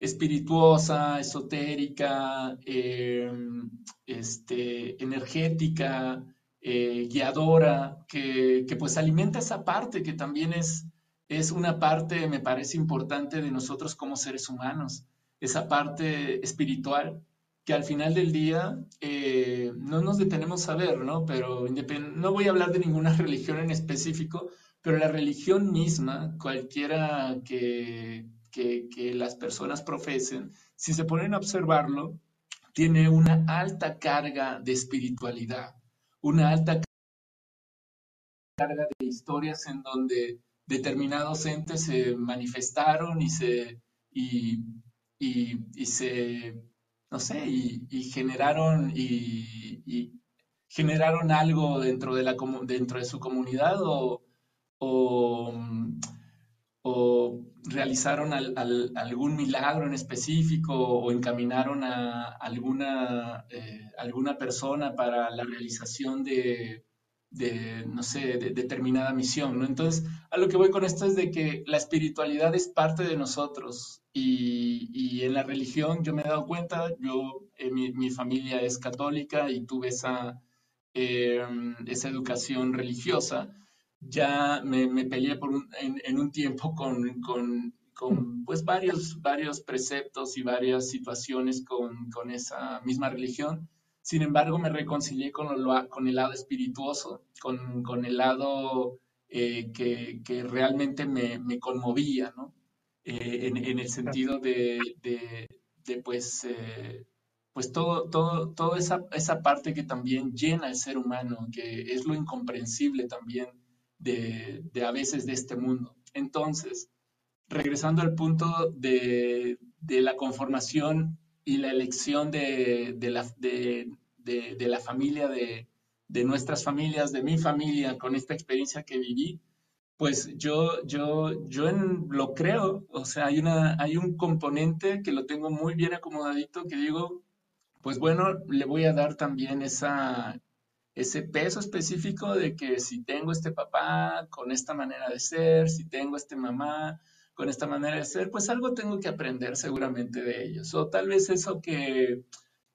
espirituosa, esotérica, em, este, energética, eh, guiadora, que, pues alimenta esa parte que también es, es una parte, me parece importante de nosotros como seres humanos, esa parte espiritual que al final del día eh, no nos detenemos a ver, ¿no? Pero no voy a hablar de ninguna religión en específico, pero la religión misma, cualquiera que, que, las personas profesen, si se ponen a observarlo, tiene una alta carga de espiritualidad, una alta carga de historias en donde determinados entes se manifestaron y se, y, se no sé, y, generaron, y, generaron algo dentro de, la, dentro de su comunidad o, o realizaron algún milagro en específico o encaminaron a alguna, eh, alguna persona para la realización de, no sé, de, determinada misión, ¿no? Entonces, a lo que voy con esto es de que la espiritualidad es parte de nosotros y, en la religión yo me he dado cuenta, yo, eh, mi, familia es católica y tuve esa, eh, esa educación religiosa, ya me, me peleé por en, un tiempo con, con, con, pues varios, varios preceptos y varias situaciones con, con, esa misma religión. Sin embargo, me reconcilié con, el lado espirituoso, con, con el lado eh, que, que, realmente me, me conmovía, ¿no? Eh, en, en, el sentido de, de, de pues, eh, pues todo, todo, toda esa, esa parte que también llena al ser humano, que es lo incomprensible también de, a veces de este mundo. Entonces, regresando al punto de, la conformación y la elección de, la, de, la familia, de, nuestras familias, de mi familia, con esta experiencia que viví, pues yo, yo, yo en, lo creo, o sea, hay, una, hay un componente que lo tengo muy bien acomodadito, que digo, pues bueno, le voy a dar también esa, ese peso específico de que si tengo este papá con esta manera de ser, si tengo este mamá con esta manera de ser, pues algo tengo que aprender seguramente de ellos. O tal vez eso que,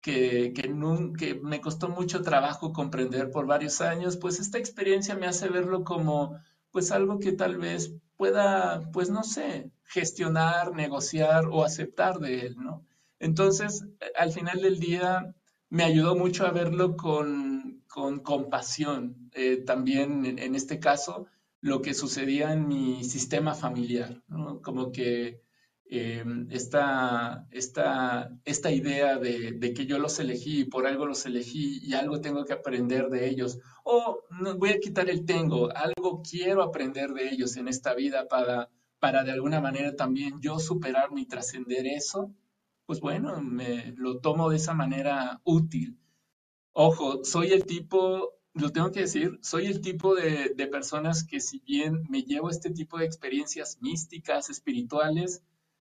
que, que, me costó mucho trabajo comprender por varios años, pues esta experiencia me hace verlo como pues algo que tal vez pueda, pues no sé, gestionar, negociar o aceptar de él, ¿no? Entonces, al final del día, me ayudó mucho a verlo con, con compasión. Eh, también en, este caso, lo que sucedía en mi sistema familiar, como que eh, esta, esta, esta, idea de, que yo los elegí y por algo los elegí y algo tengo que aprender de ellos, o voy a quitar el tengo, algo quiero aprender de ellos en esta vida para, para de alguna manera también yo superarme y trascender eso, pues bueno, me lo tomo de esa manera útil. Ojo, soy el tipo, lo tengo que decir, soy el tipo de, personas que si bien me llevo este tipo de experiencias místicas, espirituales,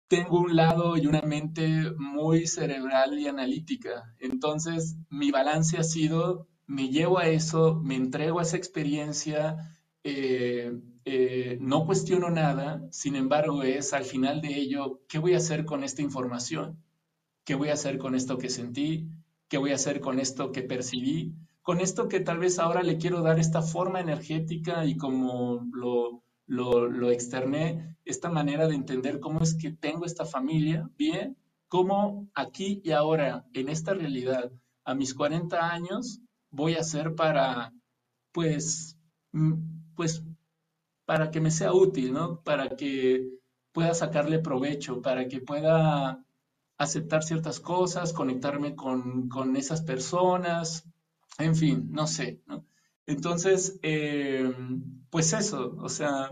tengo un lado y una mente muy cerebral y analítica. Entonces, mi balance ha sido, me llevo a eso, me entrego a esa experiencia eh, eh, no cuestiono nada, sin embargo es al final de ello, ¿qué voy a hacer con esta información? ¿Qué voy a hacer con esto que sentí? ¿Qué voy a hacer con esto que percibí? Con esto que tal vez ahora le quiero dar esta forma energética y como lo, lo, externé, esta manera de entender cómo es que tengo esta familia, bien, cómo aquí y ahora, en esta realidad, a mis 40 años, voy a hacer para, pues, pues, para que me sea útil, ¿no? Para que pueda sacarle provecho, para que pueda aceptar ciertas cosas, conectarme con, con esas personas, en fin, no sé, ¿no? Entonces, eh, pues eso, o sea,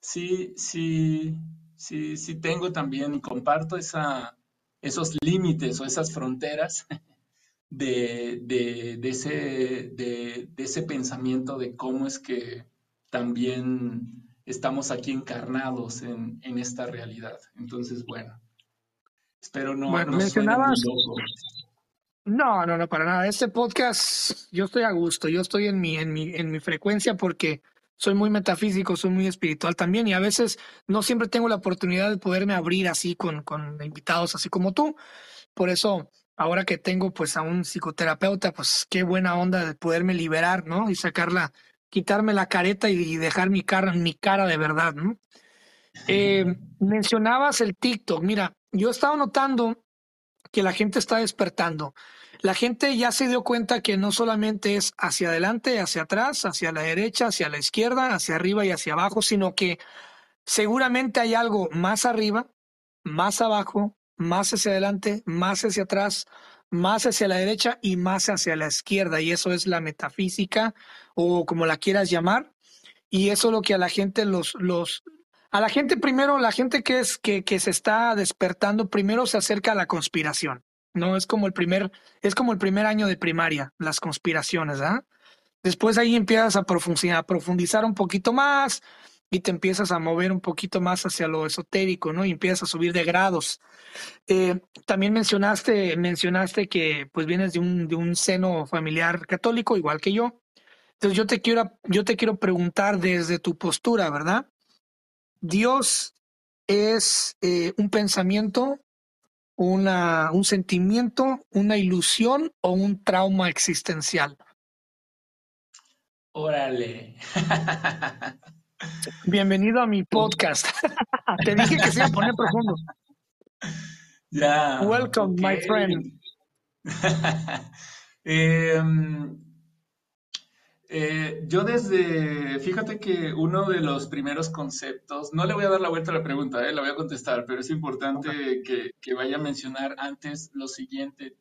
sí, sí, sí, sí tengo también, comparto esa, esos límites o esas fronteras de, de, ese, de, ese pensamiento de cómo es que también estamos aquí encarnados en, en esta realidad. Entonces, bueno, espero no, bueno, mencionabas... No, no, no, para nada. Este podcast, yo estoy a gusto, yo estoy en mi, en mi, en mi frecuencia porque soy muy metafísico, soy muy espiritual también y a veces no siempre tengo la oportunidad de poderme abrir así con, con invitados así como tú. Por eso, ahora que tengo pues a un psicoterapeuta, pues qué buena onda de poderme liberar, ¿no? Y sacarla, quitarme la careta y dejar mi cara, mi cara de verdad, ¿no? Eh, mencionabas el TikTok. Mira, yo estaba notando que la gente está despertando. La gente ya se dio cuenta que no solamente es hacia adelante, hacia atrás, hacia la derecha, hacia la izquierda, hacia arriba y hacia abajo, sino que seguramente hay algo más arriba, más abajo, más hacia adelante, más hacia atrás, más hacia la derecha y más hacia la izquierda. Y eso es la metafísica o como la quieras llamar. Y eso es lo que a la gente los, los, a la gente primero, la gente que es, que, que se está despertando, primero se acerca a la conspiración. No es como el primer, es como el primer año de primaria, las conspiraciones, ¿ah? Después ahí empiezas a profundizar, profundizar un poquito más y te empiezas a mover un poquito más hacia lo esotérico, ¿no? Y empiezas a subir de grados. Eh, también mencionaste, mencionaste que pues vienes de un, de un seno familiar católico, igual que yo. Entonces yo te quiero, yo te quiero preguntar desde tu postura, ¿verdad? Dios es eh, un pensamiento una, un sentimiento, una ilusión o un trauma existencial? Órale. Bienvenido a mi podcast. Te dije que se iba a poner profundo. Ya. Welcome, my friend. eh, eh, yo desde, fíjate que uno de los primeros conceptos, no le voy a dar la vuelta a la pregunta, eh, la voy a contestar, pero es importante que, vaya a mencionar antes lo siguiente.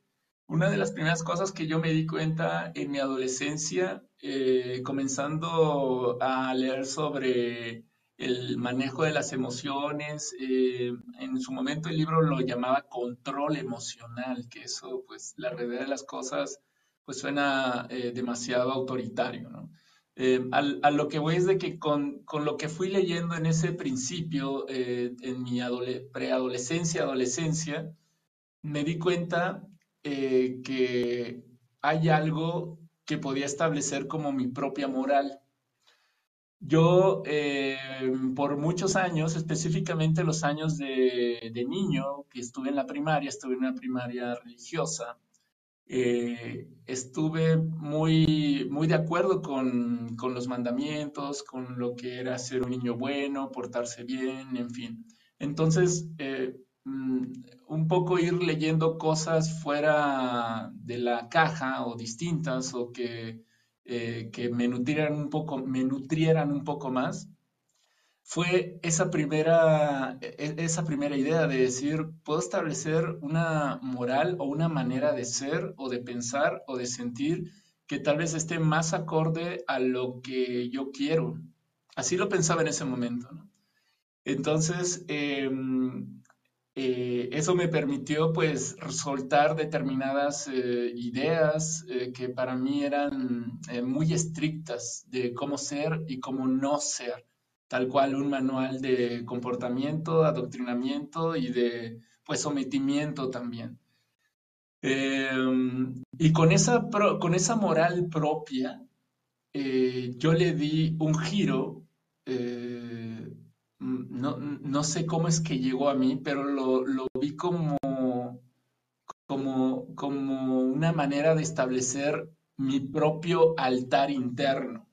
Una de las primeras cosas que yo me di cuenta en mi adolescencia, eh, comenzando a leer sobre el manejo de las emociones, en su momento el libro lo llamaba control emocional, que eso, pues la realidad de las cosas pues suena eh, demasiado autoritario, ¿no? Eh, a lo que voy es de que con, lo que fui leyendo en ese principio, eh, en mi preadolescencia, adolescencia, me di cuenta que hay algo que podía establecer como mi propia moral. Yo, por muchos años, específicamente los años de, de, niño, que estuve en la primaria, estuve en una primaria religiosa, eh, estuve muy, muy de acuerdo con, con, los mandamientos, con lo que era ser un niño bueno, portarse bien, en fin. Entonces, eh, mm, un poco ir leyendo cosas fuera de la caja o distintas o que, eh, que me, nutrieran un poco, me nutrieran un poco más, fue esa primera, e, e, esa primera idea de decir, puedo establecer una moral o una manera de ser o de pensar o de sentir que tal vez esté más acorde a lo que yo quiero. Así lo pensaba en ese momento. Entonces, em, eh, eso me permitió pues soltar determinadas eh, ideas eh, que para mí eran muy estrictas de cómo ser y cómo no ser tal cual un manual de comportamiento, adoctrinamiento y de pues sometimiento también. Em, y con esa, con esa moral propia, eh, yo le di un giro, eh, no, no, sé cómo es que llegó a mí, pero lo, lo vi como, como, como una manera de establecer mi propio altar interno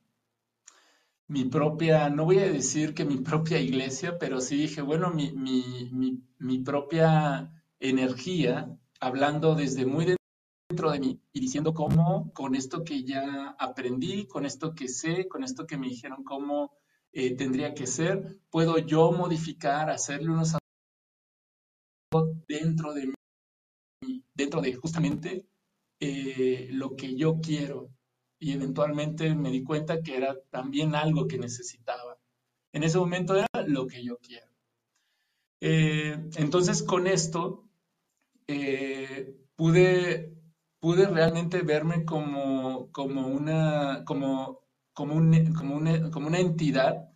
mi propia, no voy a decir que mi propia iglesia, pero sí dije, bueno, mi, mi, mi, propia energía, hablando desde muy dentro de mí y diciendo cómo con esto que ya aprendí, con esto que sé, con esto que me dijeron cómo eh, tendría que ser, puedo yo modificar, hacerle unos dentro de mí, dentro de justamente eh, lo que yo quiero y eventualmente me di cuenta que era también algo que necesitaba. En ese momento era lo que yo quiero. Eh, entonces con esto eh, pude, pude realmente verme como, como, una, como, como, una, como una entidad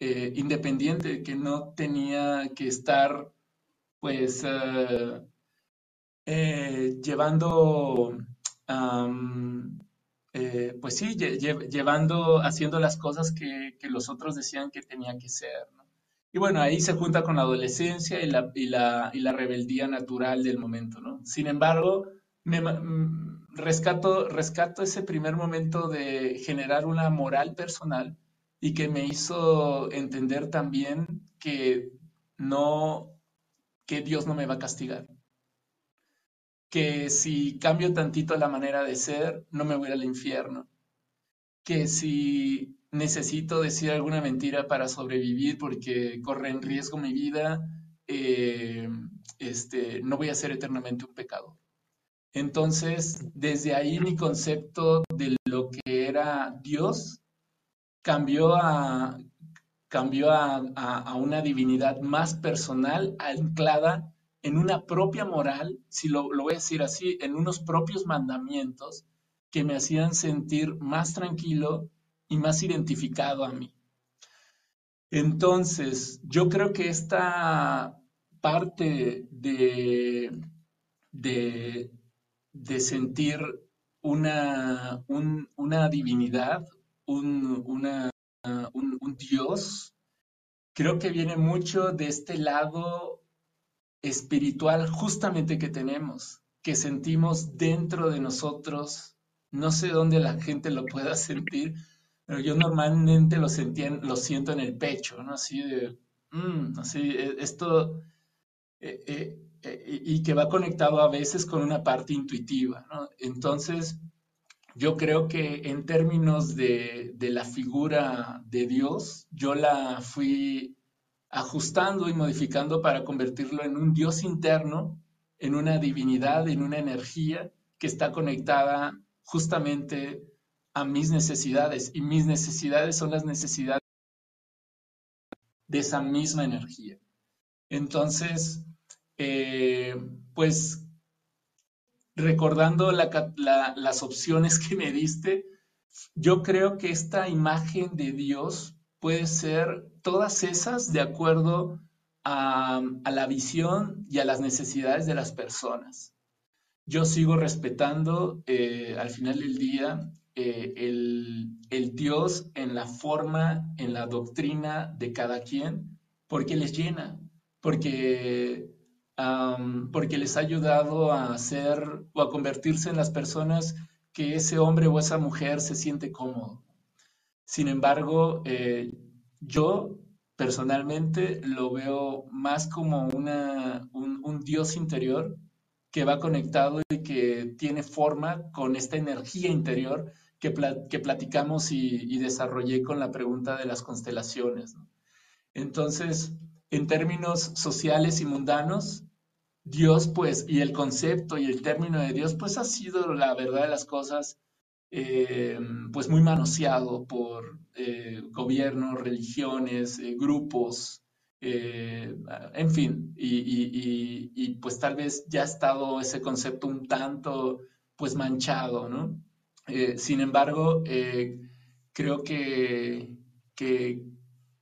eh, independiente que no tenía que estar pues llevando eh, pues sí, llevando, haciendo las cosas que, los otros decían que tenía que ser. Y bueno, ahí se junta con la adolescencia y la, y la, y la rebeldía natural del momento. ¿no? Sin embargo, me, mm, rescato, rescato ese primer momento de generar una moral personal y que me hizo entender también que no, que Dios no me va a castigar que si cambio tantito la manera de ser, no me voy al infierno, que si necesito decir alguna mentira para sobrevivir porque corre en riesgo mi vida, eh, este, no voy a ser eternamente un pecado. Entonces, desde ahí mi concepto de lo que era Dios cambió a, cambió a una divinidad más personal, anclada en una propia moral, si lo, voy a decir así, en unos propios mandamientos que me hacían sentir más tranquilo y más identificado a mí. Entonces, yo creo que esta parte de, de, sentir una, una divinidad, un, una, un Dios, creo que viene mucho de este lado espiritual justamente que tenemos, que sentimos dentro de nosotros. No sé dónde la gente lo pueda sentir, pero yo normalmente lo, sentía, lo siento en el pecho, ¿no? Así de, mm, así, e, esto, e, e, y que va conectado a veces con una parte intuitiva, ¿no? Entonces, yo creo que en términos de, de la figura de Dios, yo la fui ajustando y modificando para convertirlo en un Dios interno, en una divinidad, en una energía que está conectada justamente a mis necesidades. Y mis necesidades son las necesidades de esa misma energía. Entonces, eh, pues recordando las opciones que me diste, yo creo que esta imagen de Dios puede ser todas esas de acuerdo a, la visión y a las necesidades de las personas. Yo sigo respetando eh, al final del día eh, el, Dios en la forma, en la doctrina de cada quien, porque les llena, porque, porque les ha ayudado a hacer o a convertirse en las personas que ese hombre o esa mujer se siente cómodo. Sin embargo, eh, yo personalmente lo veo más como una, un, Dios interior que va conectado y que tiene forma con esta energía interior que, que platicamos y, desarrollé con la pregunta de las constelaciones. Entonces, en términos sociales y mundanos, Dios, pues, y el concepto y el término de Dios, pues ha sido la verdad de las cosas eh, pues muy manoseado por eh, gobiernos, religiones, eh, grupos, en fin, y, pues tal vez ya ha estado ese concepto un tanto pues manchado, ¿no? sin embargo, creo que, que,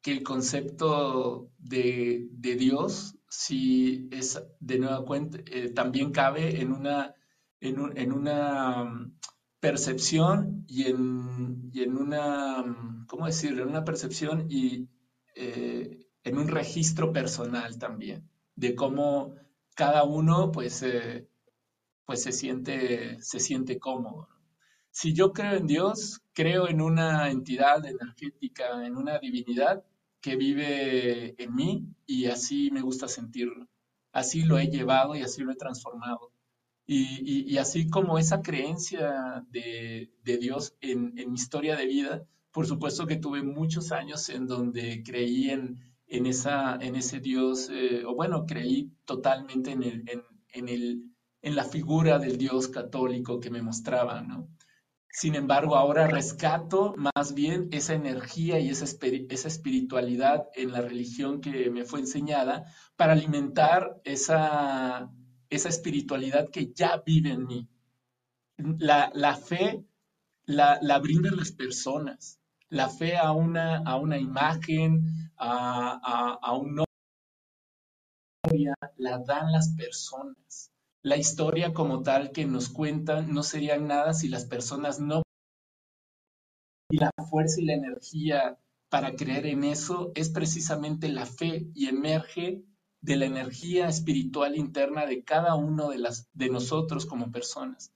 el concepto de, Dios, si es de nueva cuenta, también cabe en una, en una percepción y en, en una, ¿cómo decirlo? En una percepción y eh, en un registro personal también, de cómo cada uno pues, eh, pues se, siente, se siente cómodo. Si yo creo en Dios, creo en una entidad energética, en una divinidad que vive en mí y así me gusta sentirlo. Así lo he llevado y así lo he transformado. Y, así como esa creencia de, Dios en, mi historia de vida, por supuesto que tuve muchos años en donde creí en, esa, en ese Dios, eh, o bueno, creí totalmente en, el, en, el, en la figura del Dios católico que me mostraba, ¿no? Sin embargo, ahora rescato más bien esa energía y esa, esa espiritualidad en la religión que me fue enseñada para alimentar esa, esa espiritualidad que ya vive en mí. La, la fe la, la, brindan las personas, la fe a una, a una imagen, a, a, a un la dan las personas. La historia como tal que nos cuentan no sería nada si las personas no... Y la fuerza y la energía para creer en eso es precisamente la fe y emerge de la energía espiritual interna de cada uno de, las, de nosotros como personas.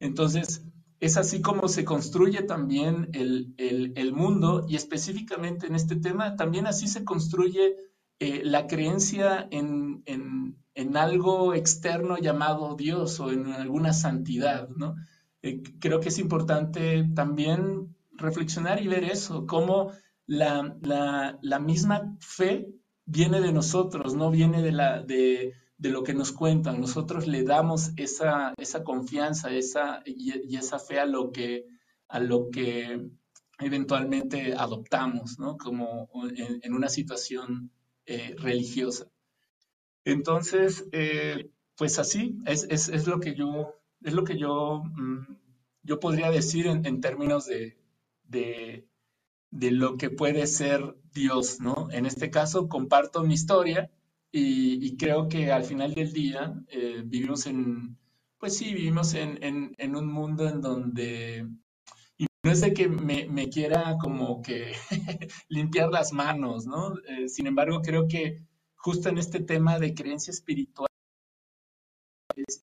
Entonces, es así como se construye también el, el, mundo y específicamente en este tema, también así se construye eh, la creencia en, en, en, algo externo llamado Dios o en alguna santidad, ¿no? Eh, creo que es importante también reflexionar y ver eso, cómo la, la, la misma fe viene de nosotros, no viene de, la, de, de lo que nos cuentan. Nosotros le damos esa, esa confianza esa, y, esa fe a lo que, a lo que eventualmente adoptamos, ¿no? Como en, una situación eh, religiosa. Entonces, eh, pues así, es, es, es, lo que yo, es lo que yo, mm, yo podría decir en, términos de, de lo que puede ser Dios, ¿no? En este caso comparto mi historia y, creo que al final del día eh, vivimos en, pues sí, vivimos en, un mundo en donde, no es de que me, me quiera como que limpiar las manos, ¿no? Eh, sin embargo, creo que justo en este tema de creencia espiritual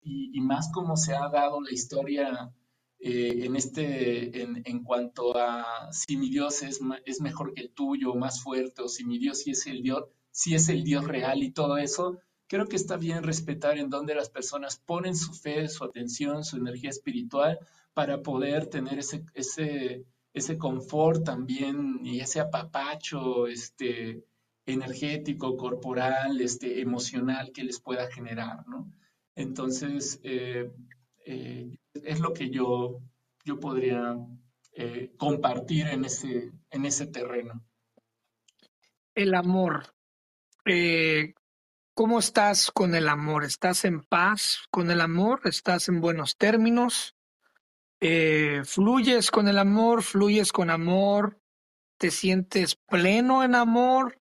y, y más como se ha dado la historia eh, en, este, en, cuanto a si mi Dios es, es mejor que el tuyo, más fuerte, o si mi Dios sí es el Dios, si es el Dios real y todo eso, creo que está bien respetar en dónde las personas ponen su fe, su atención, su energía espiritual para poder tener ese, ese, ese confort también y ese apapacho este, energético, corporal, este, emocional que les pueda generar, ¿no? Entonces, eh, eh, es lo que yo, yo podría eh, compartir en ese, en ese terreno. El amor. Eh, ¿Cómo estás con el amor? ¿Estás en paz con el amor? ¿Estás en buenos términos? ¿Fluyes con el amor? ¿Fluyes con amor? ¿Te sientes pleno en amor?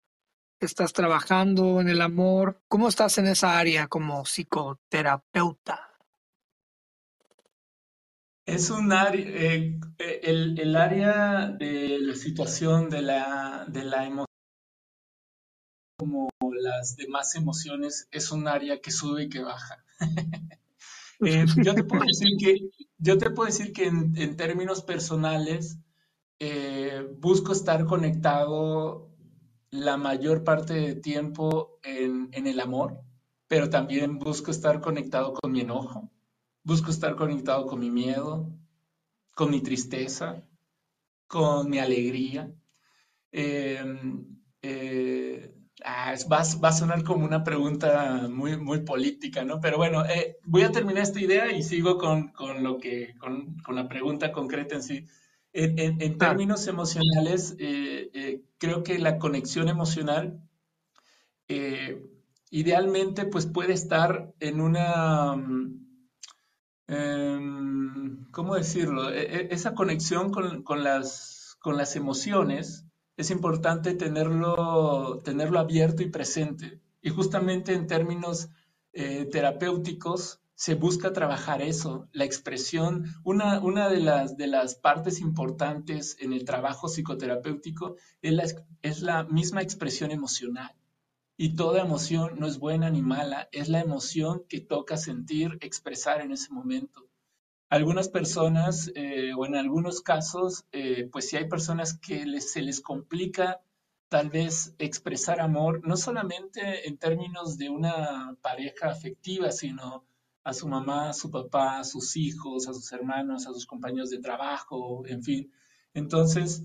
¿Estás trabajando en el amor? ¿Cómo estás en esa área como psicoterapeuta? Es un área, eh, eh, el, área de la situación de la, de la emoción, como las demás emociones, es un área que sube y que baja. Eh, yo, te puedo decir que, yo te puedo decir que en, términos personales, busco estar conectado la mayor parte del tiempo en, en el amor, pero también busco estar conectado con mi enojo Busco estar conectado con mi miedo, con mi tristeza, con mi alegría. Em, eh, ah, va, a sonar como una pregunta muy, muy política, ¿no? Pero bueno, eh, voy a terminar esta idea y sigo con, lo que, con, la pregunta concreta en sí. En, términos emocionales, eh, creo que la conexión emocional idealmente pues puede estar en una Em, ¿cómo decirlo? E, e, esa conexión con, las, con las emociones es importante tenerlo, tenerlo abierto y presente. Y justamente en términos eh, terapéuticos, se busca trabajar eso, la expresión. Una, una de, las, de las partes importantes en el trabajo psicoterapéutico es la, es la misma expresión emocional. Y toda emoción no es buena ni mala, es la emoción que toca sentir, expresar en ese momento. Algunas personas, eh, o en algunos casos, eh, pues si hay personas que se les complica tal vez expresar amor, no solamente en términos de una pareja afectiva, sino a su mamá, a su papá, a sus hijos, a sus hermanos, a sus compañeros de trabajo, en fin. Entonces,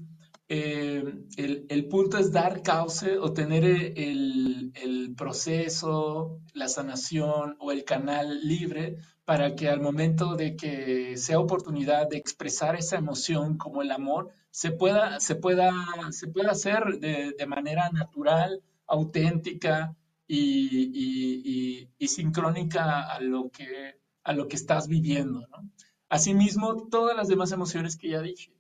eh, el, punto es dar cauce o tener el, el, proceso, la sanación o el canal libre para que al momento de que sea oportunidad de expresar esa emoción como el amor, se pueda, se pueda, se pueda hacer de, de manera natural, auténtica, y, sincrónica a lo, que, a lo que estás viviendo. ¿no? Asimismo, todas las demás emociones que ya dije.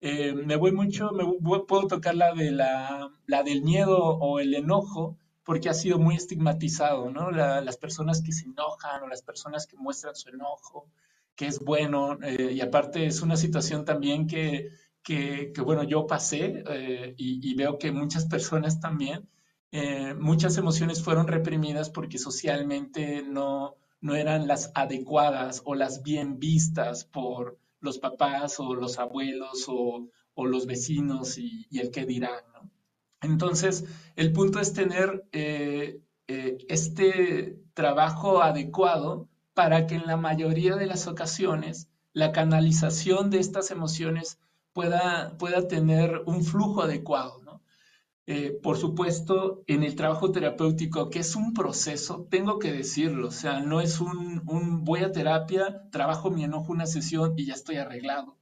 Eh, me voy mucho, me puedo tocar la, de la, la, del miedo o el enojo, porque ha sido muy estigmatizado, ¿no? las personas que se enojan o las personas que muestran su enojo, que es bueno, eh, y aparte es una situación también que, que, bueno, yo pasé eh, y, y, veo que muchas personas también, muchas emociones fueron reprimidas porque socialmente no, no eran las adecuadas o las bien vistas por los papás o los abuelos o, los vecinos y, el que dirán. Entonces, el punto es tener eh, eh, este trabajo adecuado para que en la mayoría de las ocasiones la canalización de estas emociones pueda, pueda tener un flujo adecuado. Eh, por supuesto, en el trabajo terapéutico, que es un proceso, tengo que decirlo, o sea, no es un, voy a terapia, trabajo mi enojo una sesión y ya estoy arreglado.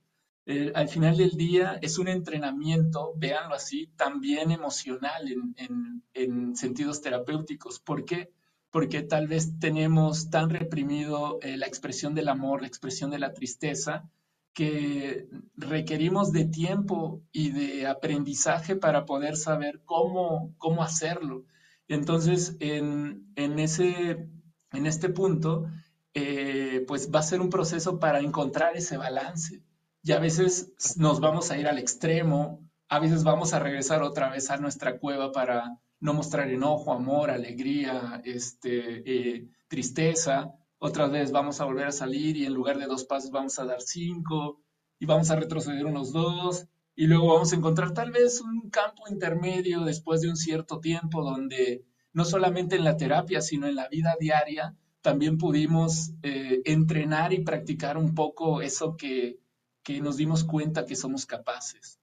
Eh, al final del día es un entrenamiento, véanlo así, también emocional en, sentidos terapéuticos. ¿Por qué? Porque tal vez tenemos tan reprimido eh, la expresión del amor, la expresión de la tristeza, que requerimos de tiempo y de aprendizaje para poder saber cómo, cómo hacerlo. Entonces, en, ese, en este punto, eh, pues va a ser un proceso para encontrar ese balance. Y a veces nos vamos a ir al extremo, a veces vamos a regresar otra vez a nuestra cueva para no mostrar enojo, amor, alegría, este, eh, tristeza, otra vez vamos a volver a salir y en lugar de dos pasos vamos a dar cinco y vamos a retroceder unos dos y luego vamos a encontrar tal vez un campo intermedio después de un cierto tiempo donde no solamente en la terapia, sino en la vida diaria, también pudimos eh, entrenar y practicar un poco eso que, que nos dimos cuenta que somos capaces.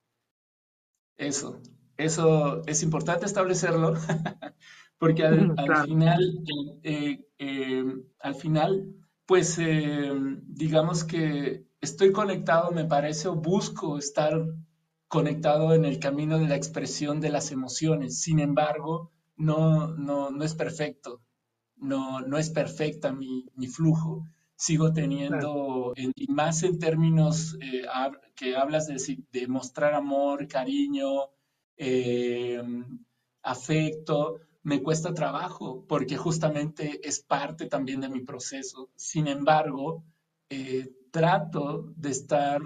Eso, eso es importante establecerlo porque al, final, eh, eh, al final, pues eh, digamos que estoy conectado, me parece, o busco estar conectado en el camino de la expresión de las emociones. Sin embargo, no, no, no es perfecto, no, no es perfecta mi, mi flujo. Sigo teniendo, y más en términos que hablas de, de, mostrar amor, cariño, afecto, me cuesta trabajo porque justamente es parte también de mi proceso. Sin embargo, eh, trato de estar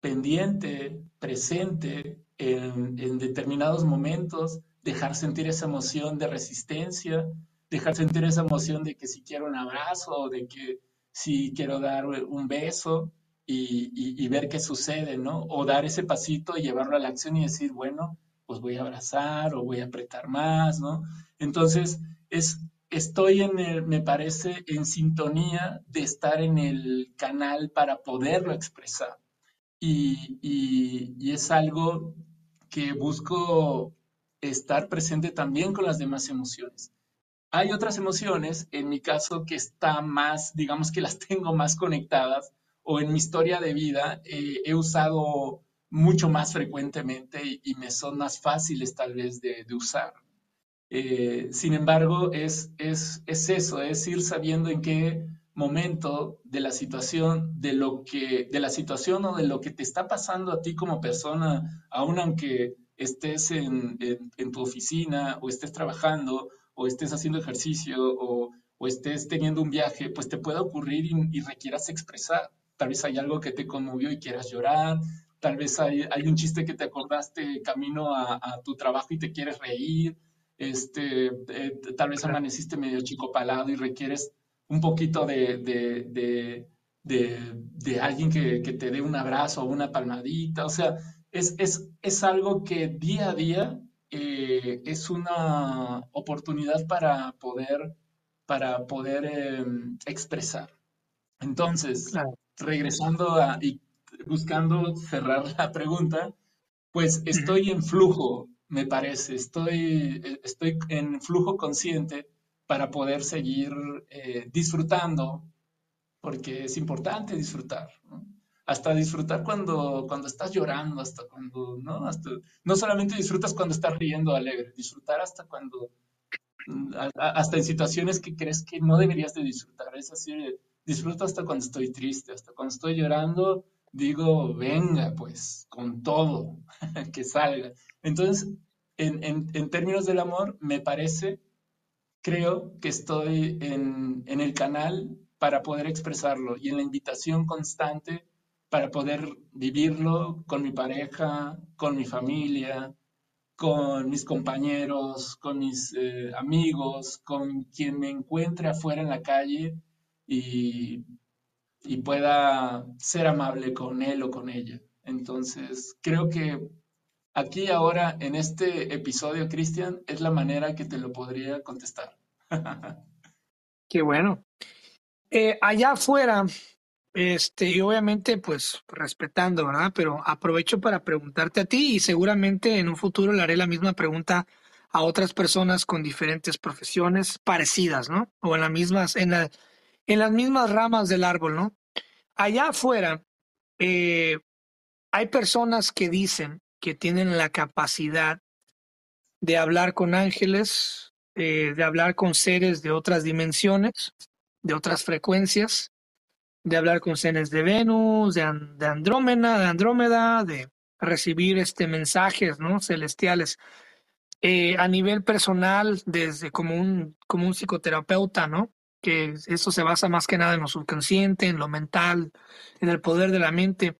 pendiente, presente en, determinados momentos, dejar sentir esa emoción de resistencia, dejar sentir esa emoción de que si quiero un abrazo, de que si quiero dar un beso y, y ver qué sucede, ¿no? O dar ese pasito y llevarlo a la acción y decir, bueno, pues voy a abrazar o voy a apretar más, ¿no? Entonces, es, estoy en el, me parece, en sintonía de estar en el canal para poderlo expresar. Y, y, es algo que busco estar presente también con las demás emociones. Hay otras emociones, en mi caso, que está más, digamos que las tengo más conectadas, o en mi historia de vida eh, he usado mucho más frecuentemente y, me son más fáciles tal vez de, usar. Eh, sin embargo, es, es, es, eso, es ir sabiendo en qué momento de la situación, de lo que, de la situación o de lo que te está pasando a ti como persona, aun aunque estés en, en, tu oficina o estés trabajando o estés haciendo ejercicio o, o estés teniendo un viaje, pues te pueda ocurrir y, requieras expresar. Tal vez hay algo que te conmovió y quieras llorar, tal vez hay, hay un chiste que te acordaste camino a, a, tu trabajo y te quieres reír, este, eh, tal vez amaneciste medio chico palado y requieres un poquito de, de, de, de alguien que, que, te dé un abrazo o una palmadita. O sea, es, es, es algo que día a día eh, es una oportunidad para poder, para poder em, expresar. Entonces, regresando a, y buscando cerrar la pregunta, pues estoy en flujo, me parece, estoy, eh, estoy en flujo consciente para poder seguir eh, disfrutando, porque es importante disfrutar, ¿no? hasta disfrutar cuando, cuando estás llorando, hasta cuando, ¿no? Hasta, no solamente disfrutas cuando estás riendo alegre, disfrutar hasta cuando, mm, hasta en situaciones que crees que no deberías de disfrutar, es así, disfruto hasta cuando estoy triste, hasta cuando estoy llorando, digo, venga, pues, con todo, que salga. Entonces, en, en, en términos del amor, me parece creo que estoy en, en, el canal para poder expresarlo y en la invitación constante para poder vivirlo con mi pareja, con mi familia, con mis compañeros, con mis eh, amigos, con quien me encuentre afuera en la calle y, y pueda ser amable con él o con ella. Entonces, creo que Aquí ahora, en este episodio, Cristian, es la manera que te lo podría contestar. Qué bueno. Eh, allá afuera, este, y obviamente, pues respetando, ¿verdad? Pero aprovecho para preguntarte a ti y seguramente en un futuro le haré la misma pregunta a otras personas con diferentes profesiones parecidas, ¿no? O en las mismas, en, la, en las mismas ramas del árbol, ¿no? Allá afuera, eh, hay personas que dicen que tienen la capacidad de hablar con ángeles, eh, de hablar con seres de otras dimensiones, de otras frecuencias, de hablar con seres de Venus, de, Andrómeda, de Andrómeda, de recibir este mensajes, ¿no? celestiales. Eh, a nivel personal, desde como un, como un psicoterapeuta, ¿no? Que eso se basa más que nada en lo subconsciente, en lo mental, en el poder de la mente.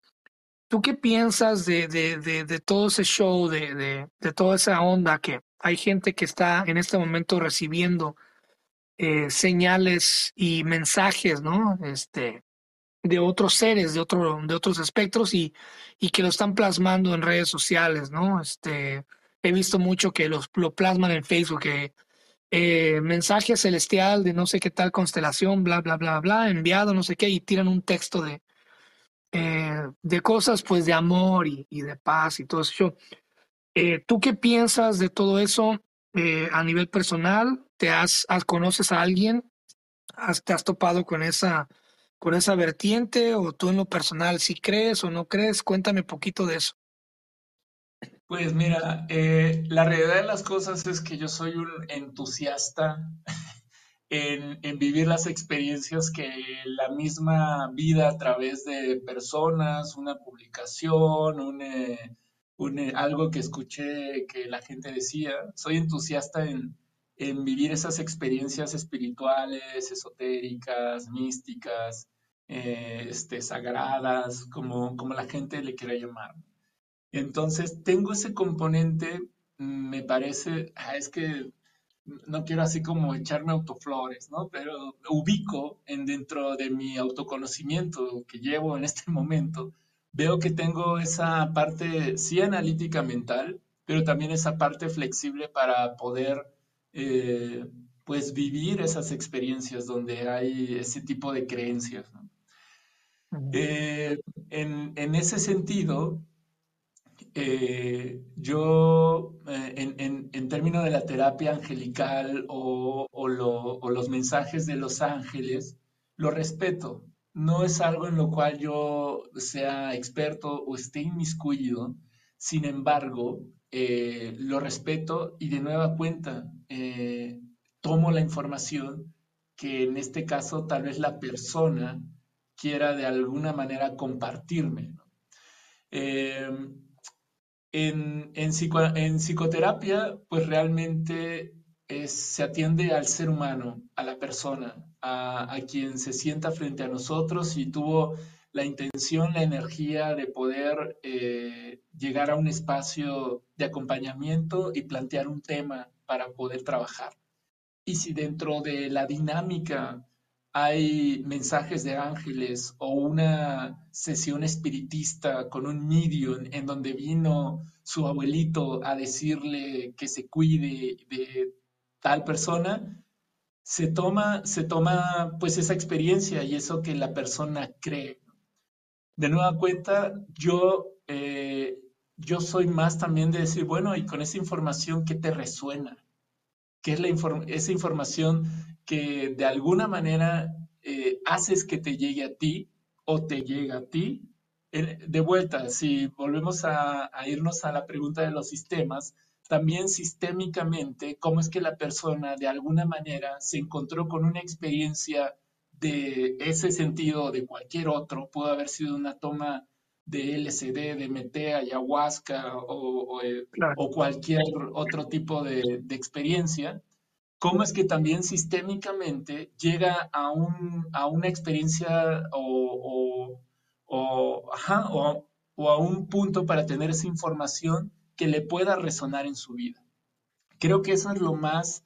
¿Tú qué piensas de, de, de, todo ese show, de, de, toda esa onda que hay gente que está en este momento recibiendo eh, señales y mensajes, ¿no? Este, de otros seres, de, otro, de otros espectros y, y que lo están plasmando en redes sociales, ¿no? Este, he visto mucho que los, lo plasman en Facebook, que eh, mensaje celestial de no sé qué tal constelación, bla, bla, bla, bla, enviado, no sé qué, y tiran un texto de, eh, de cosas pues de amor y, de paz y todo eso. Eh, ¿Tú qué piensas de todo eso a nivel personal? ¿Te has, conoces a alguien? ¿Has, ¿Te has topado con esa, con esa vertiente? ¿O tú en lo personal, si crees o no crees? Cuéntame poquito de eso. Pues mira, la realidad de las cosas es que yo soy un entusiasta en, vivir las experiencias que la misma vida a través de personas, una publicación, un, eh, eh, algo que escuché que la gente decía. Soy entusiasta en, vivir esas experiencias espirituales, esotéricas, místicas, eh, este, sagradas, como la gente le quiera llamar. Entonces, tengo ese componente, me parece, ah, es que no quiero así como echarme autoflores, ¿no? Pero ubico en dentro de mi autoconocimiento que llevo en este momento, veo que tengo esa parte, sí analítica mental, pero también esa parte flexible para poder, eh, pues, vivir esas experiencias donde hay ese tipo de creencias, ¿no? Eh, en, en ese sentido, eh, yo, eh, en, en, términos de la terapia angelical o, o, los mensajes de los ángeles, lo respeto. No es algo en lo cual yo sea experto o esté inmiscuido. Sin embargo, eh, lo respeto y de nueva cuenta tomo la información que en este caso tal vez la persona quiera de alguna manera compartirme. ¿no? En, en, psicoterapia, pues realmente se atiende al ser humano, a la persona, a, quien se sienta frente a nosotros y tuvo la intención, la energía de poder eh, llegar a un espacio de acompañamiento y plantear un tema para poder trabajar. Y si dentro de la dinámica hay mensajes de ángeles o una sesión espiritista con un medium en donde vino su abuelito a decirle que se cuide de tal persona, se toma, se toma pues esa experiencia y eso que la persona cree. De nueva cuenta, yo, eh, yo soy más también de decir, bueno, y con esa información, ¿qué te resuena? ¿Qué es la esa información que de alguna manera eh, haces que te llegue a ti o te llega a ti. de vuelta, si volvemos a, irnos a la pregunta de los sistemas, también sistémicamente, cómo es que la persona de alguna manera se encontró con una experiencia de ese sentido o de cualquier otro, pudo haber sido una toma de LSD, de MT, ayahuasca o, eh, cualquier otro tipo de, de experiencia, cómo es que también sistémicamente llega a, un, a una experiencia o, a un punto para tener esa información que le pueda resonar en su vida. Creo que eso es lo más,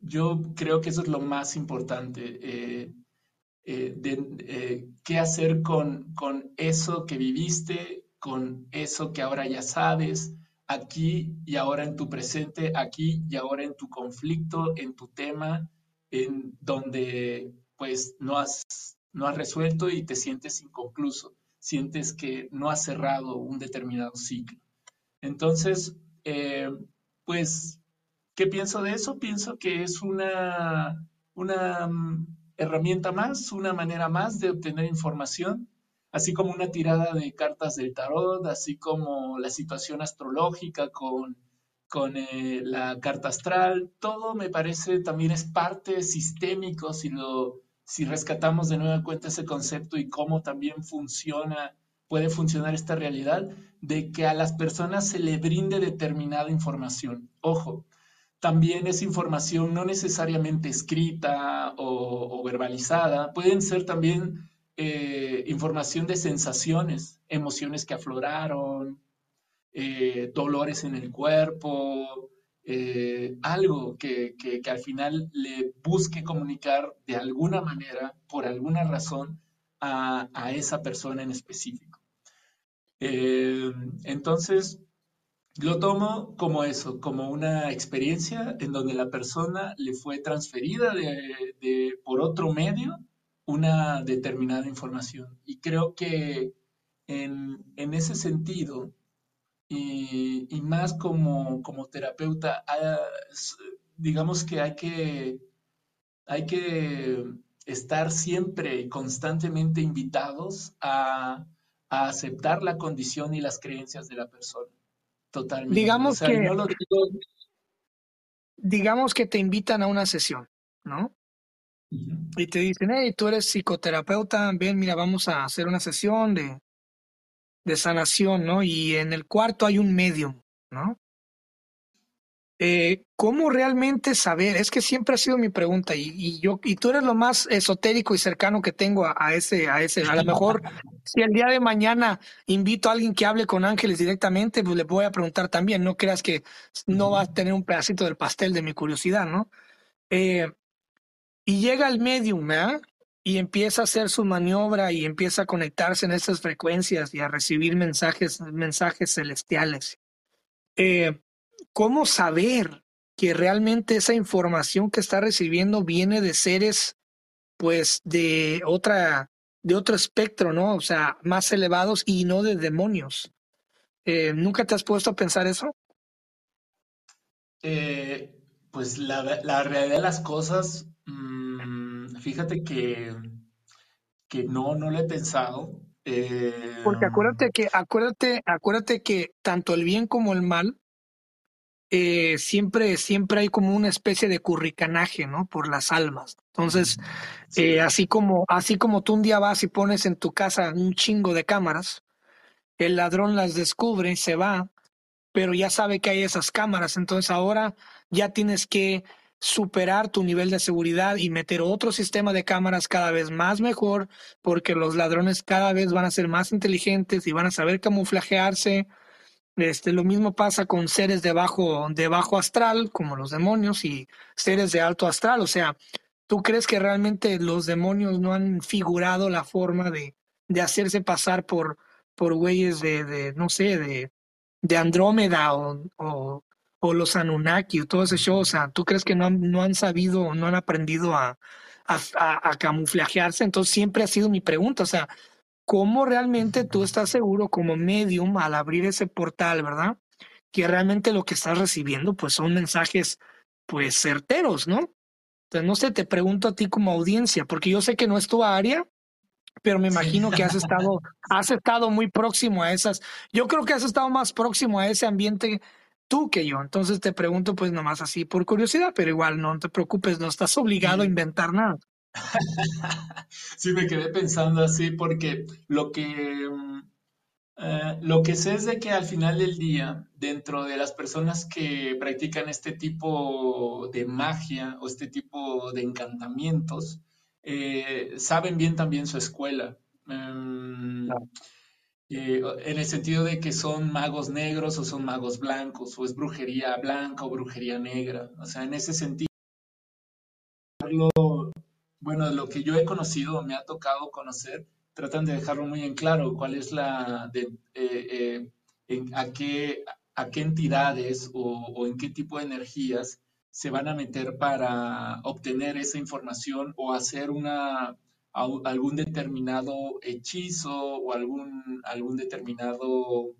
yo creo que eso es lo más importante, eh, eh, eh, qué hacer con eso que viviste, con eso que ahora ya sabes, aquí y ahora en tu presente, aquí y ahora en tu conflicto, en tu tema, en donde pues no has, no has resuelto y te sientes inconcluso, sientes que no has cerrado un determinado ciclo. Entonces, eh, pues, ¿qué pienso de eso? Pienso que es una, una mm, herramienta más, una manera más de obtener información así como una tirada de cartas del tarot, así como la situación astrológica con, con eh, la carta astral, todo me parece también es parte sistémico si, lo, si rescatamos de nueva cuenta ese concepto y cómo también funciona, puede funcionar esta realidad de que a las personas se le brinde determinada información. Ojo, también es información no necesariamente escrita o, o verbalizada, pueden ser también eh, información de sensaciones, emociones que afloraron, eh, dolores en el cuerpo, eh, algo que, al final le busque comunicar de alguna manera, por alguna razón, a, a esa persona en específico. entonces, lo tomo como eso, como una experiencia en donde la persona le fue transferida de, por otro medio una determinada información. Y creo que en, ese sentido, y, más como, como terapeuta, digamos que hay que, hay que estar siempre y constantemente invitados a, aceptar la condición y las creencias de la persona. Totalmente. Digamos que, digamos que te invitan a una sesión, ¿no? Y te dicen, hey, tú eres psicoterapeuta, bien, mira, vamos a hacer una sesión de, de sanación, ¿no? Y en el cuarto hay un medium, ¿no? Eh, ¿Cómo realmente saber? Es que siempre ha sido mi pregunta y, yo y tú eres lo más esotérico y cercano que tengo a, ese a ese. A lo mejor si el día de mañana invito a alguien que hable con ángeles directamente, pues le voy a preguntar también. No creas que no va a tener un pedacito del pastel de mi curiosidad, ¿no? Eh, y llega el medium, ¿verdad? Y empieza a hacer su maniobra y empieza a conectarse en esas frecuencias y a recibir mensajes, mensajes celestiales. Eh, ¿Cómo saber que realmente esa información que está recibiendo viene de seres, pues, de otra, de otro espectro, ¿no? O sea, más elevados y no de demonios. Eh, ¿Nunca te has puesto a pensar eso? Eh, pues la, realidad de las cosas, Fíjate que, que no, no lo he pensado. Porque acuérdate que, acuérdate, acuérdate que tanto el bien como el mal, eh, siempre, siempre hay como una especie de curricanaje, ¿no? Por las almas. Entonces, eh, así como, así como tú un día vas y pones en tu casa un chingo de cámaras, el ladrón las descubre, y se va, pero ya sabe que hay esas cámaras, entonces ahora ya tienes que superar tu nivel de seguridad y meter otro sistema de cámaras cada vez más mejor, porque los ladrones cada vez van a ser más inteligentes y van a saber camuflajearse. Este, lo mismo pasa con seres de bajo, de bajo astral, como los demonios, y seres de alto astral. O sea, ¿tú crees que realmente los demonios no han figurado la forma de, de hacerse pasar por, por güeyes de, de, no sé, de, de Andrómeda o, o, o, los Anunnaki o todo ese show? O sea, ¿tú crees que no han, no han sabido o no han aprendido a, a, a, camuflajearse? Entonces siempre ha sido mi pregunta, o sea, ¿cómo realmente tú estás seguro como medium al abrir ese portal, verdad? Que realmente lo que estás recibiendo pues son mensajes pues certeros, ¿no? Entonces, no sé, te pregunto a ti como audiencia, porque yo sé que no es tu área, pero me imagino que has estado, has estado muy próximo a esas. Yo creo que has estado más próximo a ese ambiente tú que yo. Entonces te pregunto, pues nomás así por curiosidad, pero igual no te preocupes, no estás obligado a inventar nada. sí, me quedé pensando así porque lo que, mm, eh, lo que sé es de que al final del día, dentro de las personas que practican este tipo de magia o este tipo de encantamientos, eh, saben bien también su escuela. Em, eh, en el sentido de que son magos negros o son magos blancos, o es brujería blanca o brujería negra. O sea, en ese sentido, bueno, lo que yo he conocido, me ha tocado conocer, tratan de dejarlo muy en claro cuál es la, de, eh, a, qué, a qué entidades o en qué tipo de energías se van a meter para obtener esa información o hacer una, algún determinado hechizo o algún, algún determinado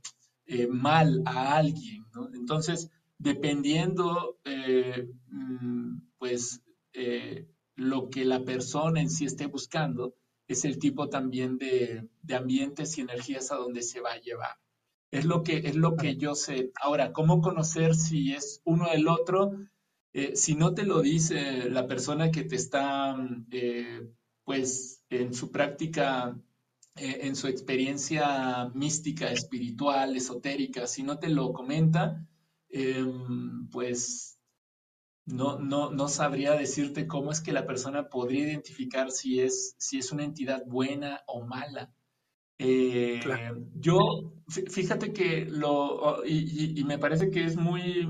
eh, mal a alguien. Entonces, dependiendo, eh, mm, pues, eh, lo que la persona en sí esté buscando, es el tipo también de, de, ambientes y energías a donde se va a llevar. Es lo que, es lo que yo sé. Ahora, ¿cómo conocer si es uno del otro? Si no te lo dice la persona que te está, eh, pues, en su práctica, eh, en su experiencia mística, espiritual, esotérica, si no te lo comenta, em, pues no, no, no sabría decirte cómo es que la persona podría identificar si es, si es una entidad buena o mala. Yo, fíjate que lo, y, y, me parece que es muy,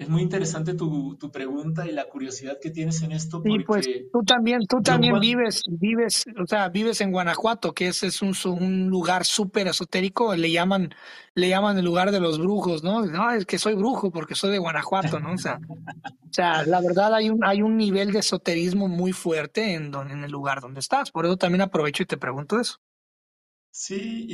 es muy interesante tu, tu, pregunta y la curiosidad que tienes en esto. Porque sí, pues tú también, tú también vives, vives, o sea, vives en Guanajuato, que ese es un, un lugar súper esotérico, le llaman, le llaman el lugar de los brujos, ¿no? No, es que soy brujo porque soy de Guanajuato, ¿no? O sea, o sea la verdad hay un, hay un nivel de esoterismo muy fuerte en, en el lugar donde estás. Por eso también aprovecho y te pregunto eso. Sí,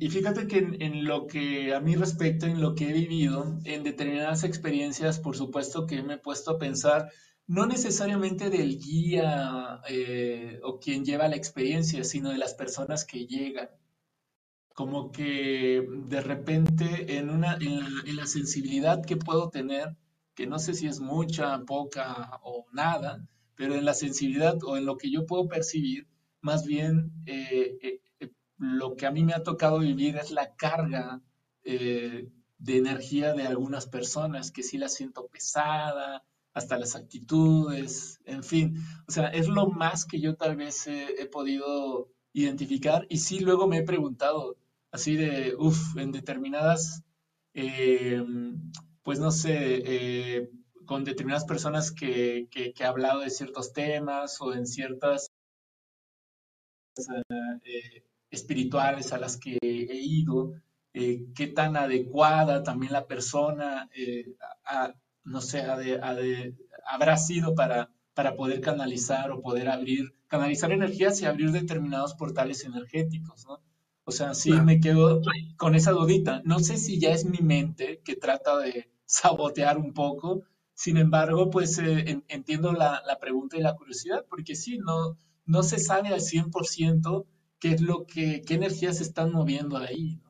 y, fíjate que en, lo que a mí respecta, en lo que he vivido, en determinadas experiencias, por supuesto que me he puesto a pensar, no necesariamente del guía eh, o quien lleva la experiencia, sino de las personas que llegan. Como que de repente en, una, en la sensibilidad que puedo tener, que no sé si es mucha, poca o nada, pero en la sensibilidad o en lo que yo puedo percibir, más bien eh, eh, lo que a mí me ha tocado vivir es la carga eh, de energía de algunas personas, que sí la siento pesada, hasta las actitudes, en fin. O sea, es lo más que yo tal vez he podido identificar y sí luego me he preguntado así de, uff, en determinadas, eh, pues no sé, eh, con determinadas personas que, que, que, he hablado de ciertos temas o en ciertas eh, espirituales a las que he ido, eh, qué tan adecuada también la persona, eh, no sé, habrá sido para, para poder canalizar o poder abrir, canalizar energías y abrir determinados portales energéticos, ¿no? O sea, sí me quedo con esa dudita. No sé si ya es mi mente que trata de sabotear un poco, sin embargo, pues eh, entiendo la, la, pregunta y la curiosidad, porque sí, no, no se sabe al 100% qué es lo que, qué energías se están moviendo ahí.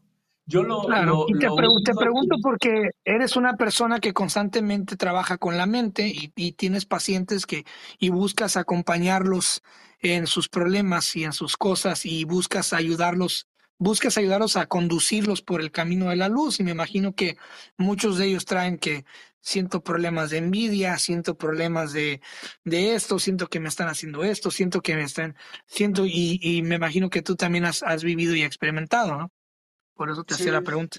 Yo lo, claro, y te, pregunto porque eres una persona que constantemente trabaja con la mente y, y, tienes pacientes que y buscas acompañarlos en sus problemas y en sus cosas y buscas ayudarlos buscas ayudarlos a conducirlos por el camino de la luz. Y me imagino que muchos de ellos traen que siento problemas de envidia, siento problemas de, de esto, siento que me están haciendo esto, siento que me están, siento, y, y me imagino que tú también has, has vivido y experimentado, ¿no? Por eso te hacía la pregunta.